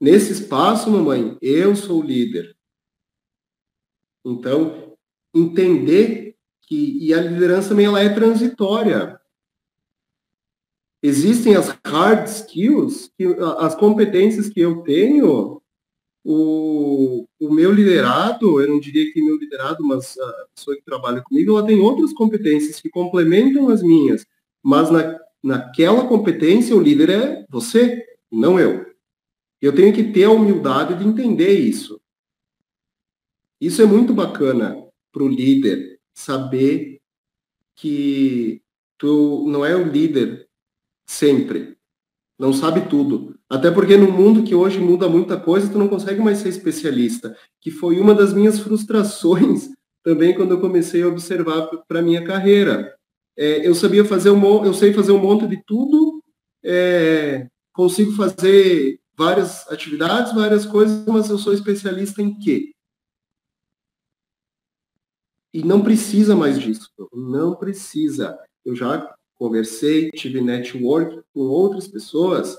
Nesse espaço, mamãe, eu sou o líder. Então, entender que e a liderança também ela é transitória. Existem as hard skills, as competências que eu tenho, o, o meu liderado, eu não diria que meu liderado, mas a pessoa que trabalha comigo, ela tem outras competências que complementam as minhas, mas na, naquela competência o líder é você, não eu. Eu tenho que ter a humildade de entender isso. Isso é muito bacana para o líder saber que tu não é o líder sempre, não sabe tudo. Até porque no mundo que hoje muda muita coisa, tu não consegue mais ser especialista, que foi uma das minhas frustrações *laughs* também quando eu comecei a observar para minha carreira. É, eu sabia fazer um, eu sei fazer um monte de tudo, é, consigo fazer várias atividades, várias coisas, mas eu sou especialista em quê? E não precisa mais disso, não precisa. Eu já conversei, tive network com outras pessoas,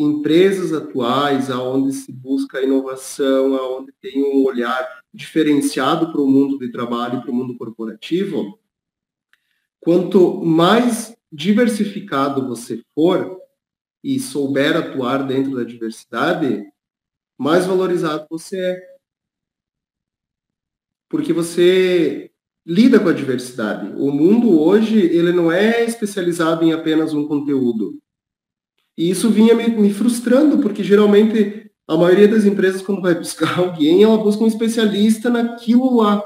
empresas atuais, aonde se busca inovação, aonde tem um olhar diferenciado para o mundo de trabalho e para o mundo corporativo, quanto mais diversificado você for e souber atuar dentro da diversidade, mais valorizado você é porque você lida com a diversidade. O mundo hoje, ele não é especializado em apenas um conteúdo. E isso vinha me, me frustrando, porque geralmente a maioria das empresas, quando vai buscar *laughs* alguém, ela busca um especialista naquilo lá.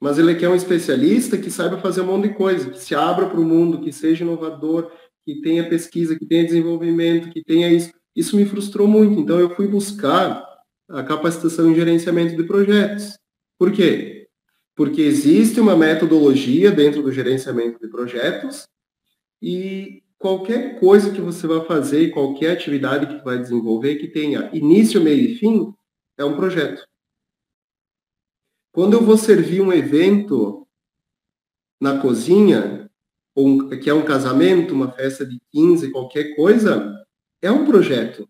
Mas ele quer um especialista que saiba fazer um monte de coisa, que se abra para o mundo, que seja inovador, que tenha pesquisa, que tenha desenvolvimento, que tenha isso. Isso me frustrou muito. Então eu fui buscar a capacitação em gerenciamento de projetos. Por quê? Porque existe uma metodologia dentro do gerenciamento de projetos e qualquer coisa que você vai fazer, qualquer atividade que vai desenvolver que tenha início, meio e fim, é um projeto. Quando eu vou servir um evento na cozinha, ou que é um casamento, uma festa de 15, qualquer coisa, é um projeto.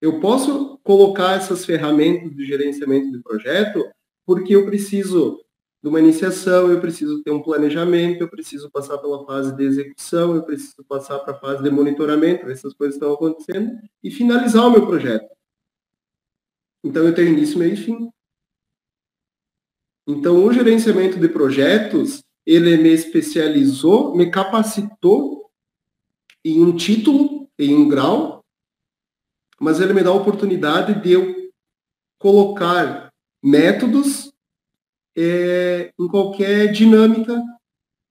Eu posso colocar essas ferramentas de gerenciamento de projeto porque eu preciso de uma iniciação, eu preciso ter um planejamento, eu preciso passar pela fase de execução, eu preciso passar para a fase de monitoramento, essas coisas estão acontecendo, e finalizar o meu projeto. Então eu tenho início, meio e fim. Então o gerenciamento de projetos, ele me especializou, me capacitou em um título, em um grau, mas ele me dá a oportunidade de eu colocar métodos é, em qualquer dinâmica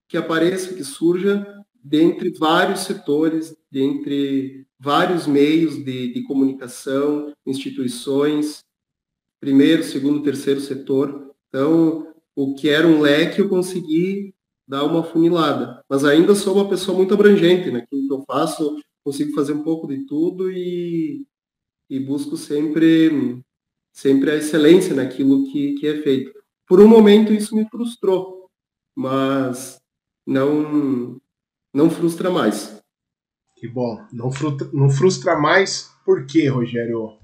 que apareça, que surja dentre vários setores, dentre vários meios de, de comunicação, instituições, primeiro, segundo, terceiro setor. Então, o que era um leque, eu consegui dar uma funilada. Mas ainda sou uma pessoa muito abrangente naquilo que eu faço, consigo fazer um pouco de tudo e, e busco sempre, sempre a excelência naquilo que, que é feito. Por um momento isso me frustrou, mas não, não frustra mais. Que bom. Não frustra, não frustra mais por quê, Rogério?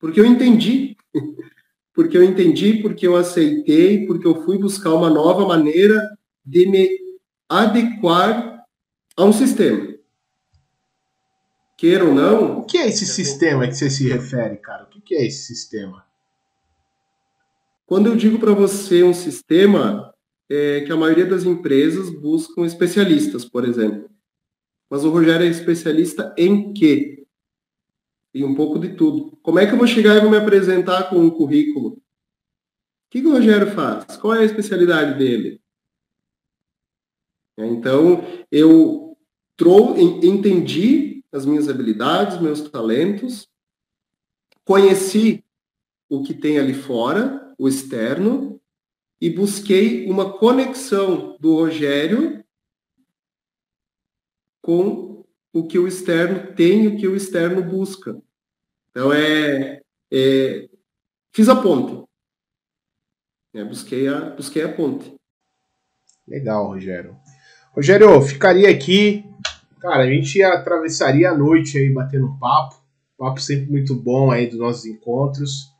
Porque eu entendi. *laughs* Porque eu entendi, porque eu aceitei, porque eu fui buscar uma nova maneira de me adequar a um sistema. Queira ou não. O que é esse sistema que você se refere, cara? O que é esse sistema? Quando eu digo para você um sistema, é que a maioria das empresas buscam especialistas, por exemplo. Mas o Rogério é especialista em quê? e um pouco de tudo. Como é que eu vou chegar e vou me apresentar com um currículo? O que, que o Rogério faz? Qual é a especialidade dele? Então, eu entendi as minhas habilidades, meus talentos, conheci o que tem ali fora, o externo, e busquei uma conexão do Rogério com o que o externo tem o que o externo busca. Então, é, é fiz a ponte. É, busquei, a, busquei a ponte. Legal, Rogério. Rogério, ficaria aqui. Cara, a gente atravessaria a noite aí batendo papo. Papo sempre muito bom aí dos nossos encontros.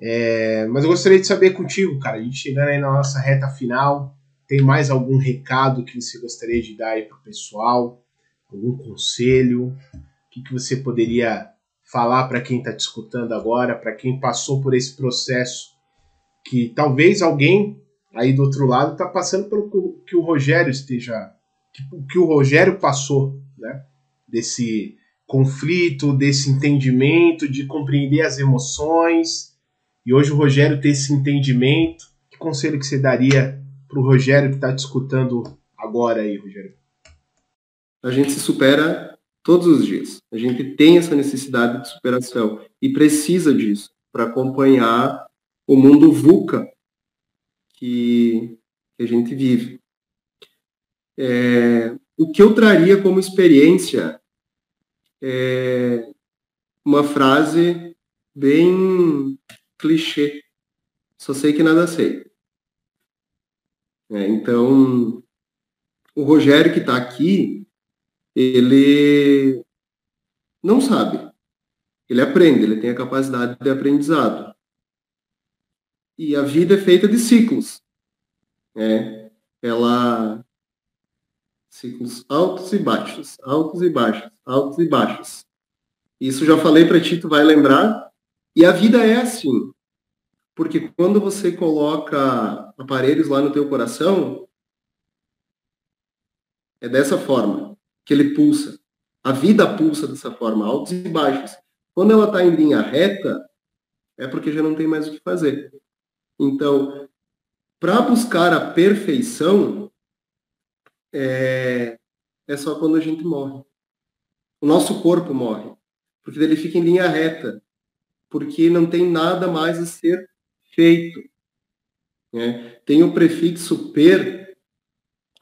É, mas eu gostaria de saber contigo, cara. A gente chegando aí na nossa reta final. Tem mais algum recado que você gostaria de dar aí pro pessoal? Algum conselho? O que, que você poderia falar para quem está te escutando agora, para quem passou por esse processo, que talvez alguém aí do outro lado está passando pelo que o Rogério esteja, que, que o Rogério passou, né? Desse conflito, desse entendimento, de compreender as emoções. E hoje o Rogério tem esse entendimento. Que conselho que você daria para o Rogério que está te escutando agora aí, Rogério? A gente se supera todos os dias. A gente tem essa necessidade de superação e precisa disso para acompanhar o mundo VUCA que, a gente vive. É, o que eu traria como experiência é uma frase bem clichê. Só sei que nada sei. É, então, o Rogério que está aqui, ele não sabe. Ele aprende, ele tem a capacidade de aprendizado. E a vida é feita de ciclos. Né? Ela ciclos altos e baixos, altos e baixos, altos e baixos. Isso já falei para ti, tu vai lembrar. E a vida é assim. Porque quando você coloca aparelhos lá no teu coração, é dessa forma que ele pulsa. A vida pulsa dessa forma, altos e baixos. Quando ela está em linha reta, é porque já não tem mais o que fazer. Então, para buscar a perfeição, é, é só quando a gente morre. O nosso corpo morre, porque ele fica em linha reta, porque não tem nada mais a ser feito. Né? Tem o prefixo per,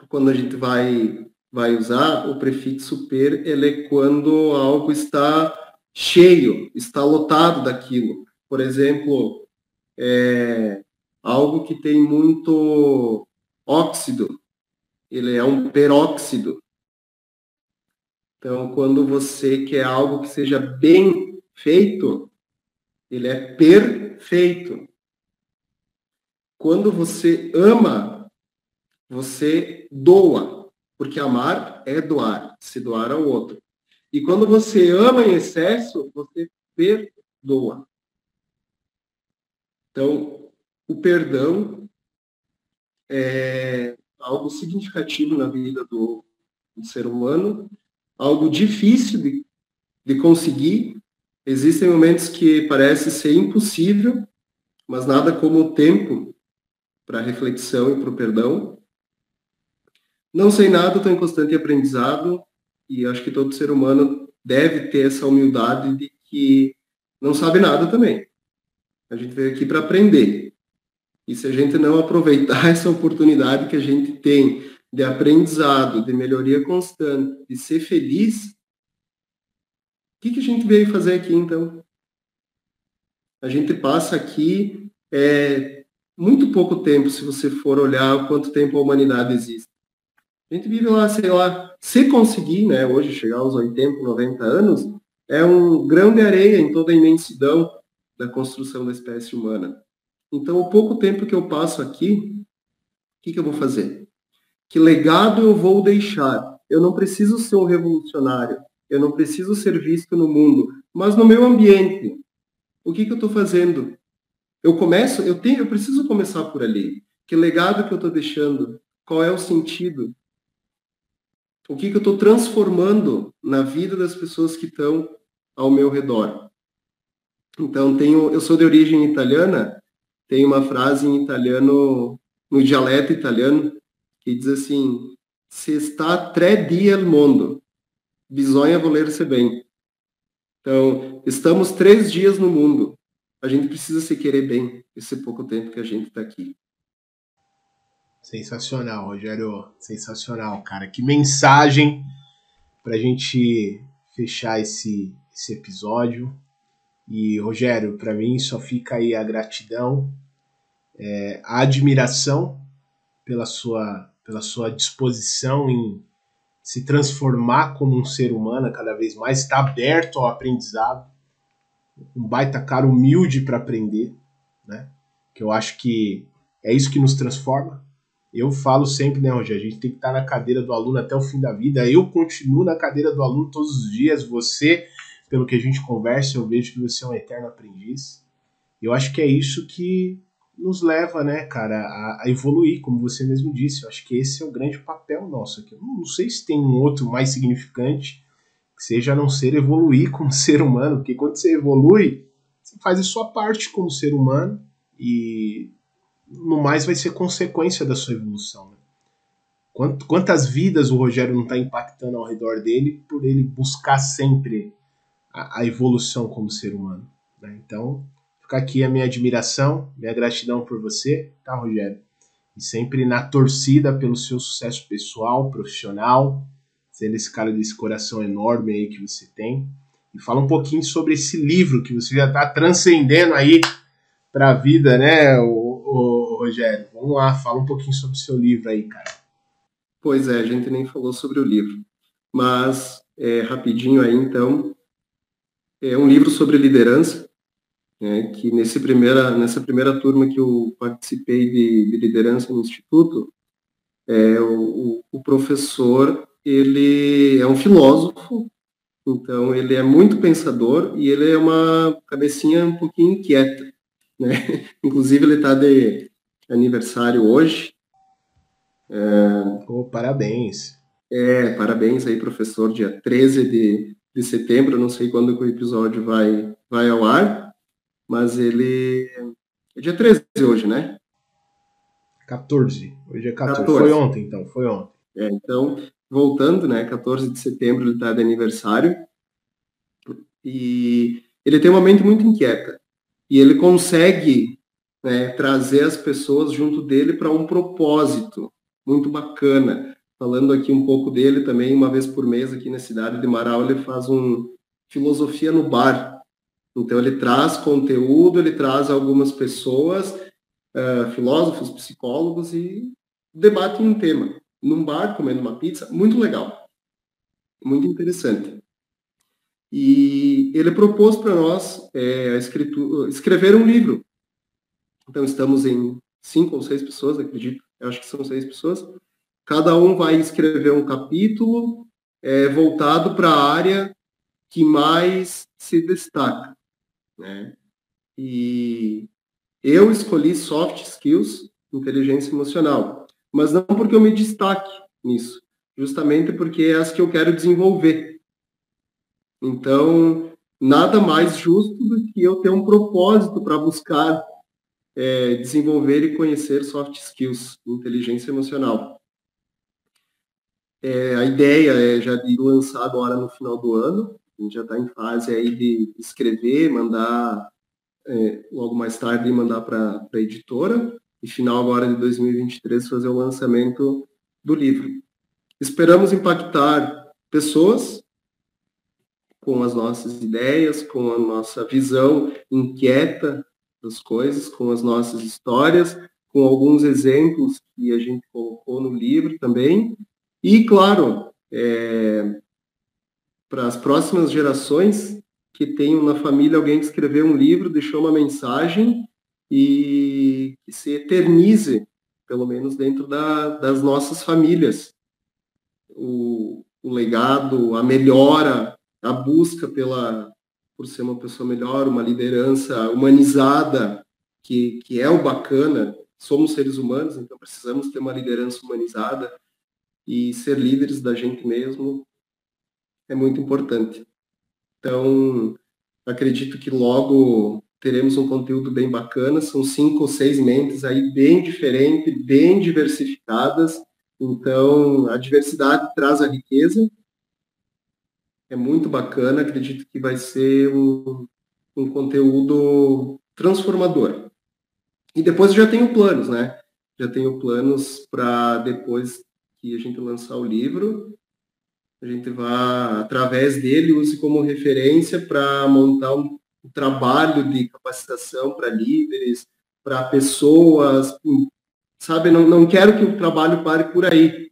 quando a gente vai vai usar o prefixo per, ele é quando algo está cheio, está lotado daquilo. Por exemplo, é, algo que tem muito óxido, ele é um peróxido. Então, quando você quer algo que seja bem feito, ele é perfeito. Quando você ama, você doa porque amar é doar, se doar ao outro. E quando você ama em excesso, você perdoa. Então, o perdão é algo significativo na vida do, do ser humano, algo difícil de, de conseguir. Existem momentos que parece ser impossível, mas nada como o tempo para reflexão e para o perdão. Não sei nada, estou em constante aprendizado e acho que todo ser humano deve ter essa humildade de que não sabe nada também. A gente veio aqui para aprender. E se a gente não aproveitar *laughs* essa oportunidade que a gente tem de aprendizado, de melhoria constante, de ser feliz, que, que a gente veio fazer aqui então? A gente passa aqui é, muito pouco tempo, se você for olhar quanto tempo a humanidade existe. A gente vive lá, sei lá, se conseguir, né, hoje chegar aos 80, 90 anos, é um grão de areia em toda a imensidão da construção da espécie humana. Então, o pouco tempo que eu passo aqui, o que, que eu vou fazer? Que legado eu vou deixar? Eu não preciso ser um revolucionário, eu não preciso ser visto no mundo, mas no meu ambiente. O que, que eu estou fazendo? Eu começo, eu tenho, eu preciso começar por ali. Que legado que eu estou deixando? Qual é o sentido? O que, que eu estou transformando na vida das pessoas que estão ao meu redor? Então, tenho, eu sou de origem italiana tem uma frase em italiano, no dialeto italiano, que diz assim: se está tre dia al mondo, bisogna voler-se bem. Então, estamos três dias no mundo. A gente precisa se querer bem esse pouco tempo que a gente está aqui. Sensacional, Rogério. Sensacional, cara. Que mensagem para a gente fechar esse, esse episódio. E, Rogério, para mim só fica aí a gratidão, é, a admiração pela sua, pela sua disposição em se transformar como um ser humano cada vez mais, estar aberto ao aprendizado, um baita cara humilde para aprender, né? Que eu acho que é isso que nos transforma. Eu falo sempre, né, Rogério, a gente tem que estar na cadeira do aluno até o fim da vida. Eu continuo na cadeira do aluno todos os dias. Você pelo que a gente conversa, eu vejo que você é um eterno aprendiz. Eu acho que é isso que nos leva, né, cara, a, a, evoluir, como você mesmo disse. Eu acho que esse é o grande papel nosso aqui. Não sei se tem um outro mais significante que seja não ser evoluir *laughs* como ser humano, porque quando você evolui, você faz a sua parte como ser humano e no mais vai ser consequência da sua evolução. Né? Quantas vidas o Rogério não está impactando ao redor dele por ele buscar sempre a, a evolução como ser humano. Né? Então, fica aqui a minha admiração, minha gratidão por você, tá, Rogério? E sempre na torcida pelo seu sucesso pessoal, profissional, sendo esse cara desse coração enorme aí que você tem. E fala um pouquinho sobre esse livro que você já está transcendendo aí para a vida, né, o, Rogério? Vamos lá, fala um pouquinho sobre o seu livro aí, cara. Pois é, a gente nem falou sobre o livro. Mas, é, rapidinho aí, então, é um livro sobre liderança, né, que nesse primeira, nessa primeira turma que eu participei de, de liderança no Instituto, é, o, o, professor ele é um filósofo, então ele é muito pensador e ele é uma cabecinha um pouquinho inquieta. Né? *laughs* Inclusive ele está de aniversário hoje. É, oh, parabéns. É, parabéns aí, professor, dia 13 de, de setembro, não sei quando que o episódio vai, vai ao ar, mas ele é dia 13 hoje, né? 14, hoje é 14. 14. Foi ontem, então, foi ontem. É, então, voltando, né, 14 de setembro ele está de aniversário, e ele tem uma mente muito inquieta, e ele consegue né, trazer as pessoas junto dele para um propósito muito bacana, falando aqui um pouco dele também, uma vez por mês aqui na cidade de Marau, ele faz um filosofia no bar. Então ele traz conteúdo, ele traz algumas pessoas, uh, filósofos, psicólogos e debatem um tema num bar comendo uma pizza, muito legal, muito interessante. E ele propôs para nós é, escrever um livro. Então estamos em cinco ou seis pessoas, acredito, eu acho que são seis pessoas Cada um vai escrever um capítulo é, voltado para a área que mais se destaca. Né? E eu escolhi soft skills, inteligência emocional, mas não porque eu me destaque nisso, justamente porque é as que eu quero desenvolver. Então, nada mais justo do que eu ter um propósito para buscar é, desenvolver e conhecer soft skills, inteligência emocional. É, a ideia é já de lançar agora no final do ano. A gente já está em fase aí de escrever, mandar é, logo mais tarde mandar para a editora. e final agora de 2023 fazer o lançamento do livro. Esperamos impactar pessoas com as nossas ideias, com a nossa visão inquieta das coisas, com as nossas histórias, com alguns exemplos que a gente colocou no livro também. E, claro, é, para as próximas gerações que tenham na família alguém que escreveu um livro, deixou uma mensagem e que se eternize, pelo menos dentro da, das nossas famílias. O, o legado, a melhora, a busca pela por ser uma pessoa melhor, uma liderança humanizada, que, que é o bacana. Somos seres humanos, então precisamos ter uma liderança humanizada e ser líderes da gente mesmo é muito importante. Então, acredito que logo teremos um conteúdo bem bacana. São cinco ou seis mentes aí bem diferentes, bem diversificadas. Então, a diversidade traz a riqueza. É muito bacana. Acredito que vai ser um, um conteúdo transformador. E depois já tenho planos, né? Já tenho planos para depois que a gente lançar o livro, a gente vá, através dele, use como referência para montar um, trabalho de capacitação para líderes, para pessoas, sabe? Não, não quero que o trabalho pare por aí,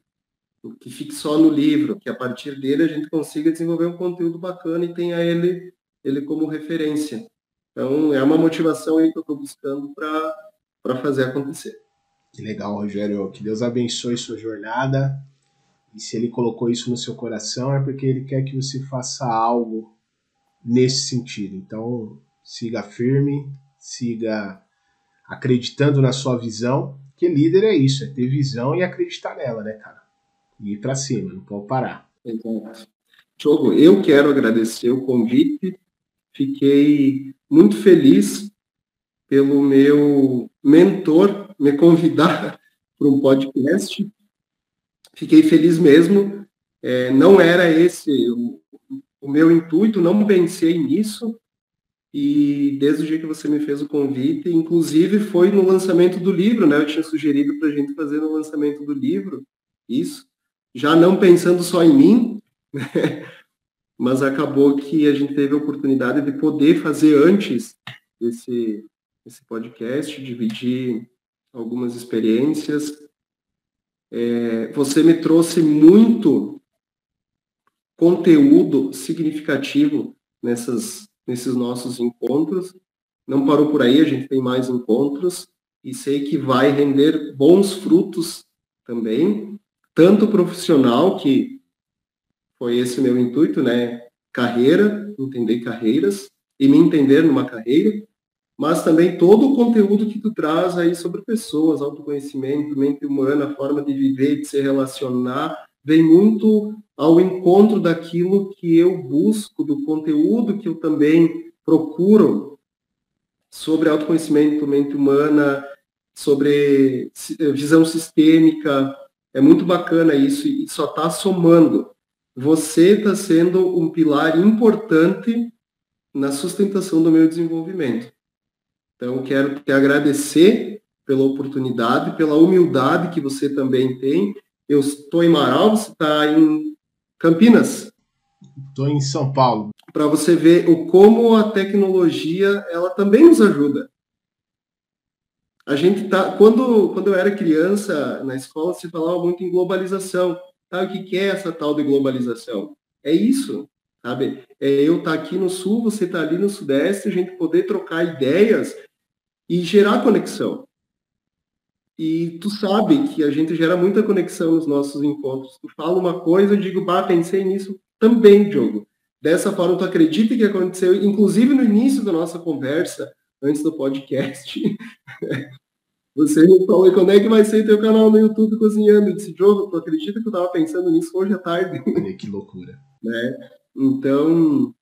que fique só no livro, que a partir dele a gente consiga desenvolver um conteúdo bacana e tenha ele, ele como referência. Então, é uma motivação aí que eu estou buscando para fazer acontecer. Que legal, Rogério. Que Deus abençoe sua jornada. E se ele colocou isso no seu coração, é porque ele quer que você faça algo nesse sentido. Então, siga firme, siga acreditando na sua visão, que líder é isso, é ter visão e acreditar nela, né, cara? E ir para cima, não pode parar. Exato. Diogo, eu quero agradecer o convite. Fiquei muito feliz pelo meu mentor me convidar *laughs* para um podcast. Fiquei feliz mesmo. É, não era esse o, o meu intuito, não pensei nisso. E desde o dia que você me fez o convite, inclusive foi no lançamento do livro, né? Eu tinha sugerido para a gente fazer no lançamento do livro isso, já não pensando só em mim, né? *laughs* mas acabou que a gente teve a oportunidade de poder fazer antes esse, esse podcast, dividir algumas experiências. É, você me trouxe muito conteúdo significativo nessas, nesses nossos encontros. Não parou por aí, a gente tem mais encontros e sei que vai render bons frutos também, tanto profissional, que foi esse meu intuito, né? Carreira, entender carreiras e me entender numa carreira, mas também todo o conteúdo que tu traz aí sobre pessoas, autoconhecimento, mente humana, forma de viver, de se relacionar, vem muito ao encontro daquilo que eu busco, do conteúdo que eu também procuro sobre autoconhecimento, mente humana, sobre visão sistêmica. É muito bacana isso e só está somando. Você está sendo um pilar importante na sustentação do meu desenvolvimento. Então, quero te agradecer pela oportunidade, pela humildade que você também tem. Eu estou em Marau, você está em Campinas? Estou em São Paulo. Para você ver o como a tecnologia ela também nos ajuda. A gente tá quando quando eu era criança na escola se falava muito em globalização. Tá, o que, que é essa tal de globalização? É isso, sabe? É eu estar tá aqui no sul, você está ali no sudeste, a gente poder trocar ideias e gerar conexão. E tu sabe que a gente gera muita conexão nos nossos encontros. Tu fala uma coisa, eu digo, bah, pensei nisso também, Diogo. Dessa forma, tu acredita que aconteceu, inclusive no início da nossa conversa, antes do podcast, *laughs* você me falou, quando é que vai ser teu canal no YouTube cozinhando? Eu disse, Diogo, tu acredita que eu estava pensando nisso hoje à tarde? *laughs* que loucura. né? Então,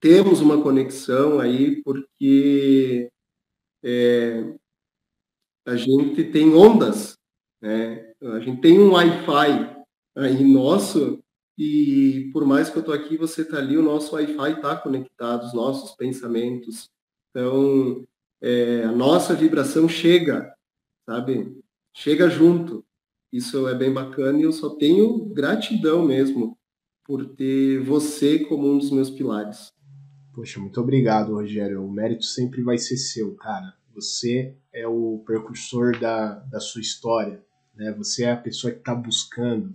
temos uma conexão aí, porque é, a gente tem ondas, né? A gente tem um Wi-Fi aí nosso e por mais que eu estou aqui, você está ali, o nosso Wi-Fi está conectado, os nossos pensamentos. Então, é, a nossa vibração chega sabe? Chega junto. Isso é bem bacana e eu só tenho gratidão mesmo por ter você como um dos meus pilares. Poxa, muito obrigado, Rogério. O mérito sempre vai ser seu, cara. Você é o percursor da, da sua história, né? Você é a pessoa que está buscando.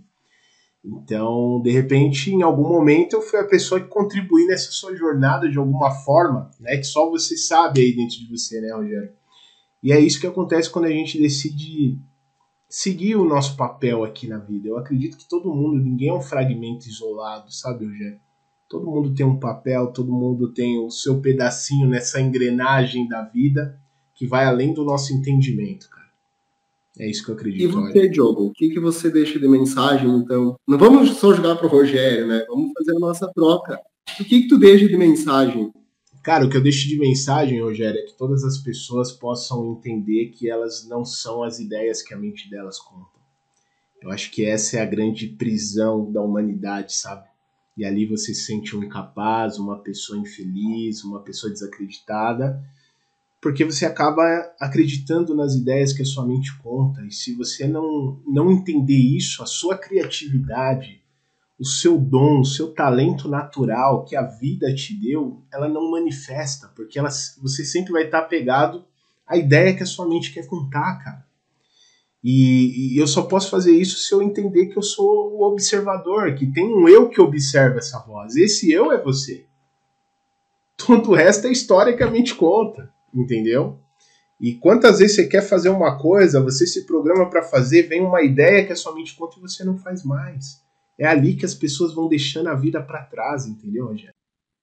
Então, de repente, em algum momento, eu fui a pessoa que contribuí nessa sua jornada de alguma forma, né? Que só você sabe aí dentro de você, né, Rogério? E é isso que acontece quando a gente decide seguir o nosso papel aqui na vida. Eu acredito que todo mundo, ninguém é um fragmento isolado, sabe, Eugênio? Todo mundo tem um papel, todo mundo tem o seu pedacinho nessa engrenagem da vida que vai além do nosso entendimento, cara. É isso que eu acredito. E você, olha. Diogo, o que, que você deixa de mensagem, então? Não vamos só jogar pro Rogério, né? Vamos fazer a nossa troca. O que, que tu deixa de mensagem Cara, o que eu deixo de mensagem, Rogério, é que todas as pessoas possam entender que elas não são as ideias que a mente delas conta. Eu acho que essa é a grande prisão da humanidade, sabe? E ali você se sente um incapaz, uma pessoa infeliz, uma pessoa desacreditada, porque você acaba acreditando nas ideias que a sua mente conta. E se você não, não entender isso, a sua criatividade, o seu dom, o seu talento natural que a vida te deu, ela não manifesta, porque ela, você sempre vai estar pegado à ideia que a sua mente quer contar, cara. E, e, eu só posso fazer isso se eu entender que eu sou o observador, que tem um eu que observa essa voz. Esse eu é você. Todo o resto é história que a mente conta, entendeu? E quantas vezes você quer fazer uma coisa, você se programa para fazer, vem uma ideia que a sua mente conta e você não faz mais. É ali que as pessoas vão deixando a vida para trás, entendeu, Rogério?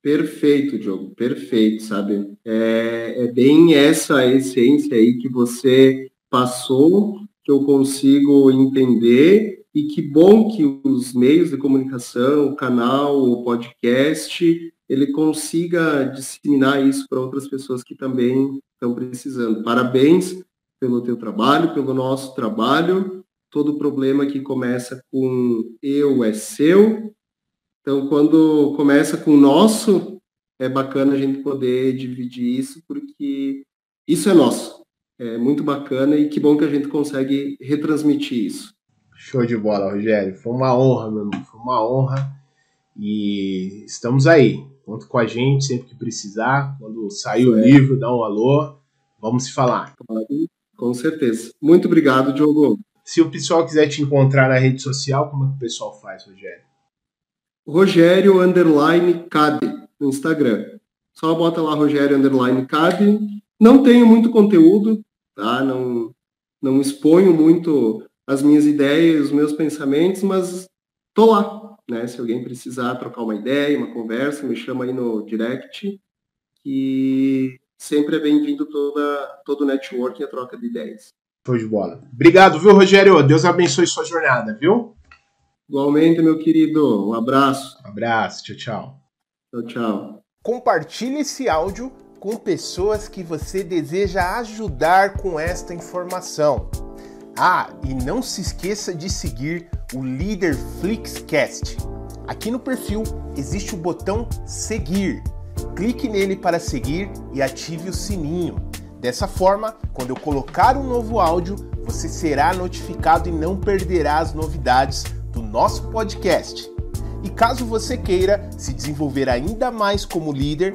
Perfeito, Diogo, perfeito, sabe? É, é bem essa essência aí que você passou, que eu consigo entender, e que bom que os meios de comunicação, o canal, o podcast, ele consiga disseminar isso para outras pessoas que também estão precisando. Parabéns pelo teu trabalho, pelo nosso trabalho, todo problema que começa com eu é seu. Então, quando começa com nosso, é bacana a gente poder dividir isso, porque isso é nosso. É muito bacana e que bom que a gente consegue retransmitir isso. Show de bola, Rogério. Foi uma honra, meu irmão. Foi uma honra. E estamos aí. Conta com a gente sempre que precisar. Quando sair é. o livro, dá um alô. Vamos se falar. Com certeza. Muito obrigado, Diogo. Se o pessoal quiser te encontrar na rede social, como é que o pessoal faz, Rogério? Rogério Underline Cade no Instagram. Só bota lá Rogério Underline Cade. Não tenho muito conteúdo, tá? Não, não exponho muito as minhas ideias, os meus pensamentos, mas tô lá, né? Se alguém precisar trocar uma ideia, uma conversa, me chama aí no direct, que sempre é bem-vindo toda todo o networking e a troca de ideias. Show de bola. Obrigado, viu, Rogério? Deus abençoe sua jornada, viu? Igualmente, meu querido. Um abraço. Um abraço. Tchau, tchau. Tchau, tchau. Compartilhe esse áudio com pessoas que você deseja ajudar com esta informação. Ah, e não se esqueça de seguir o Líder Flixcast. Aqui no perfil existe o botão seguir. Clique nele para seguir e ative o sininho. Dessa forma, quando eu colocar um novo áudio, você será notificado e não perderá as novidades do nosso podcast. E caso você queira se desenvolver ainda mais como líder,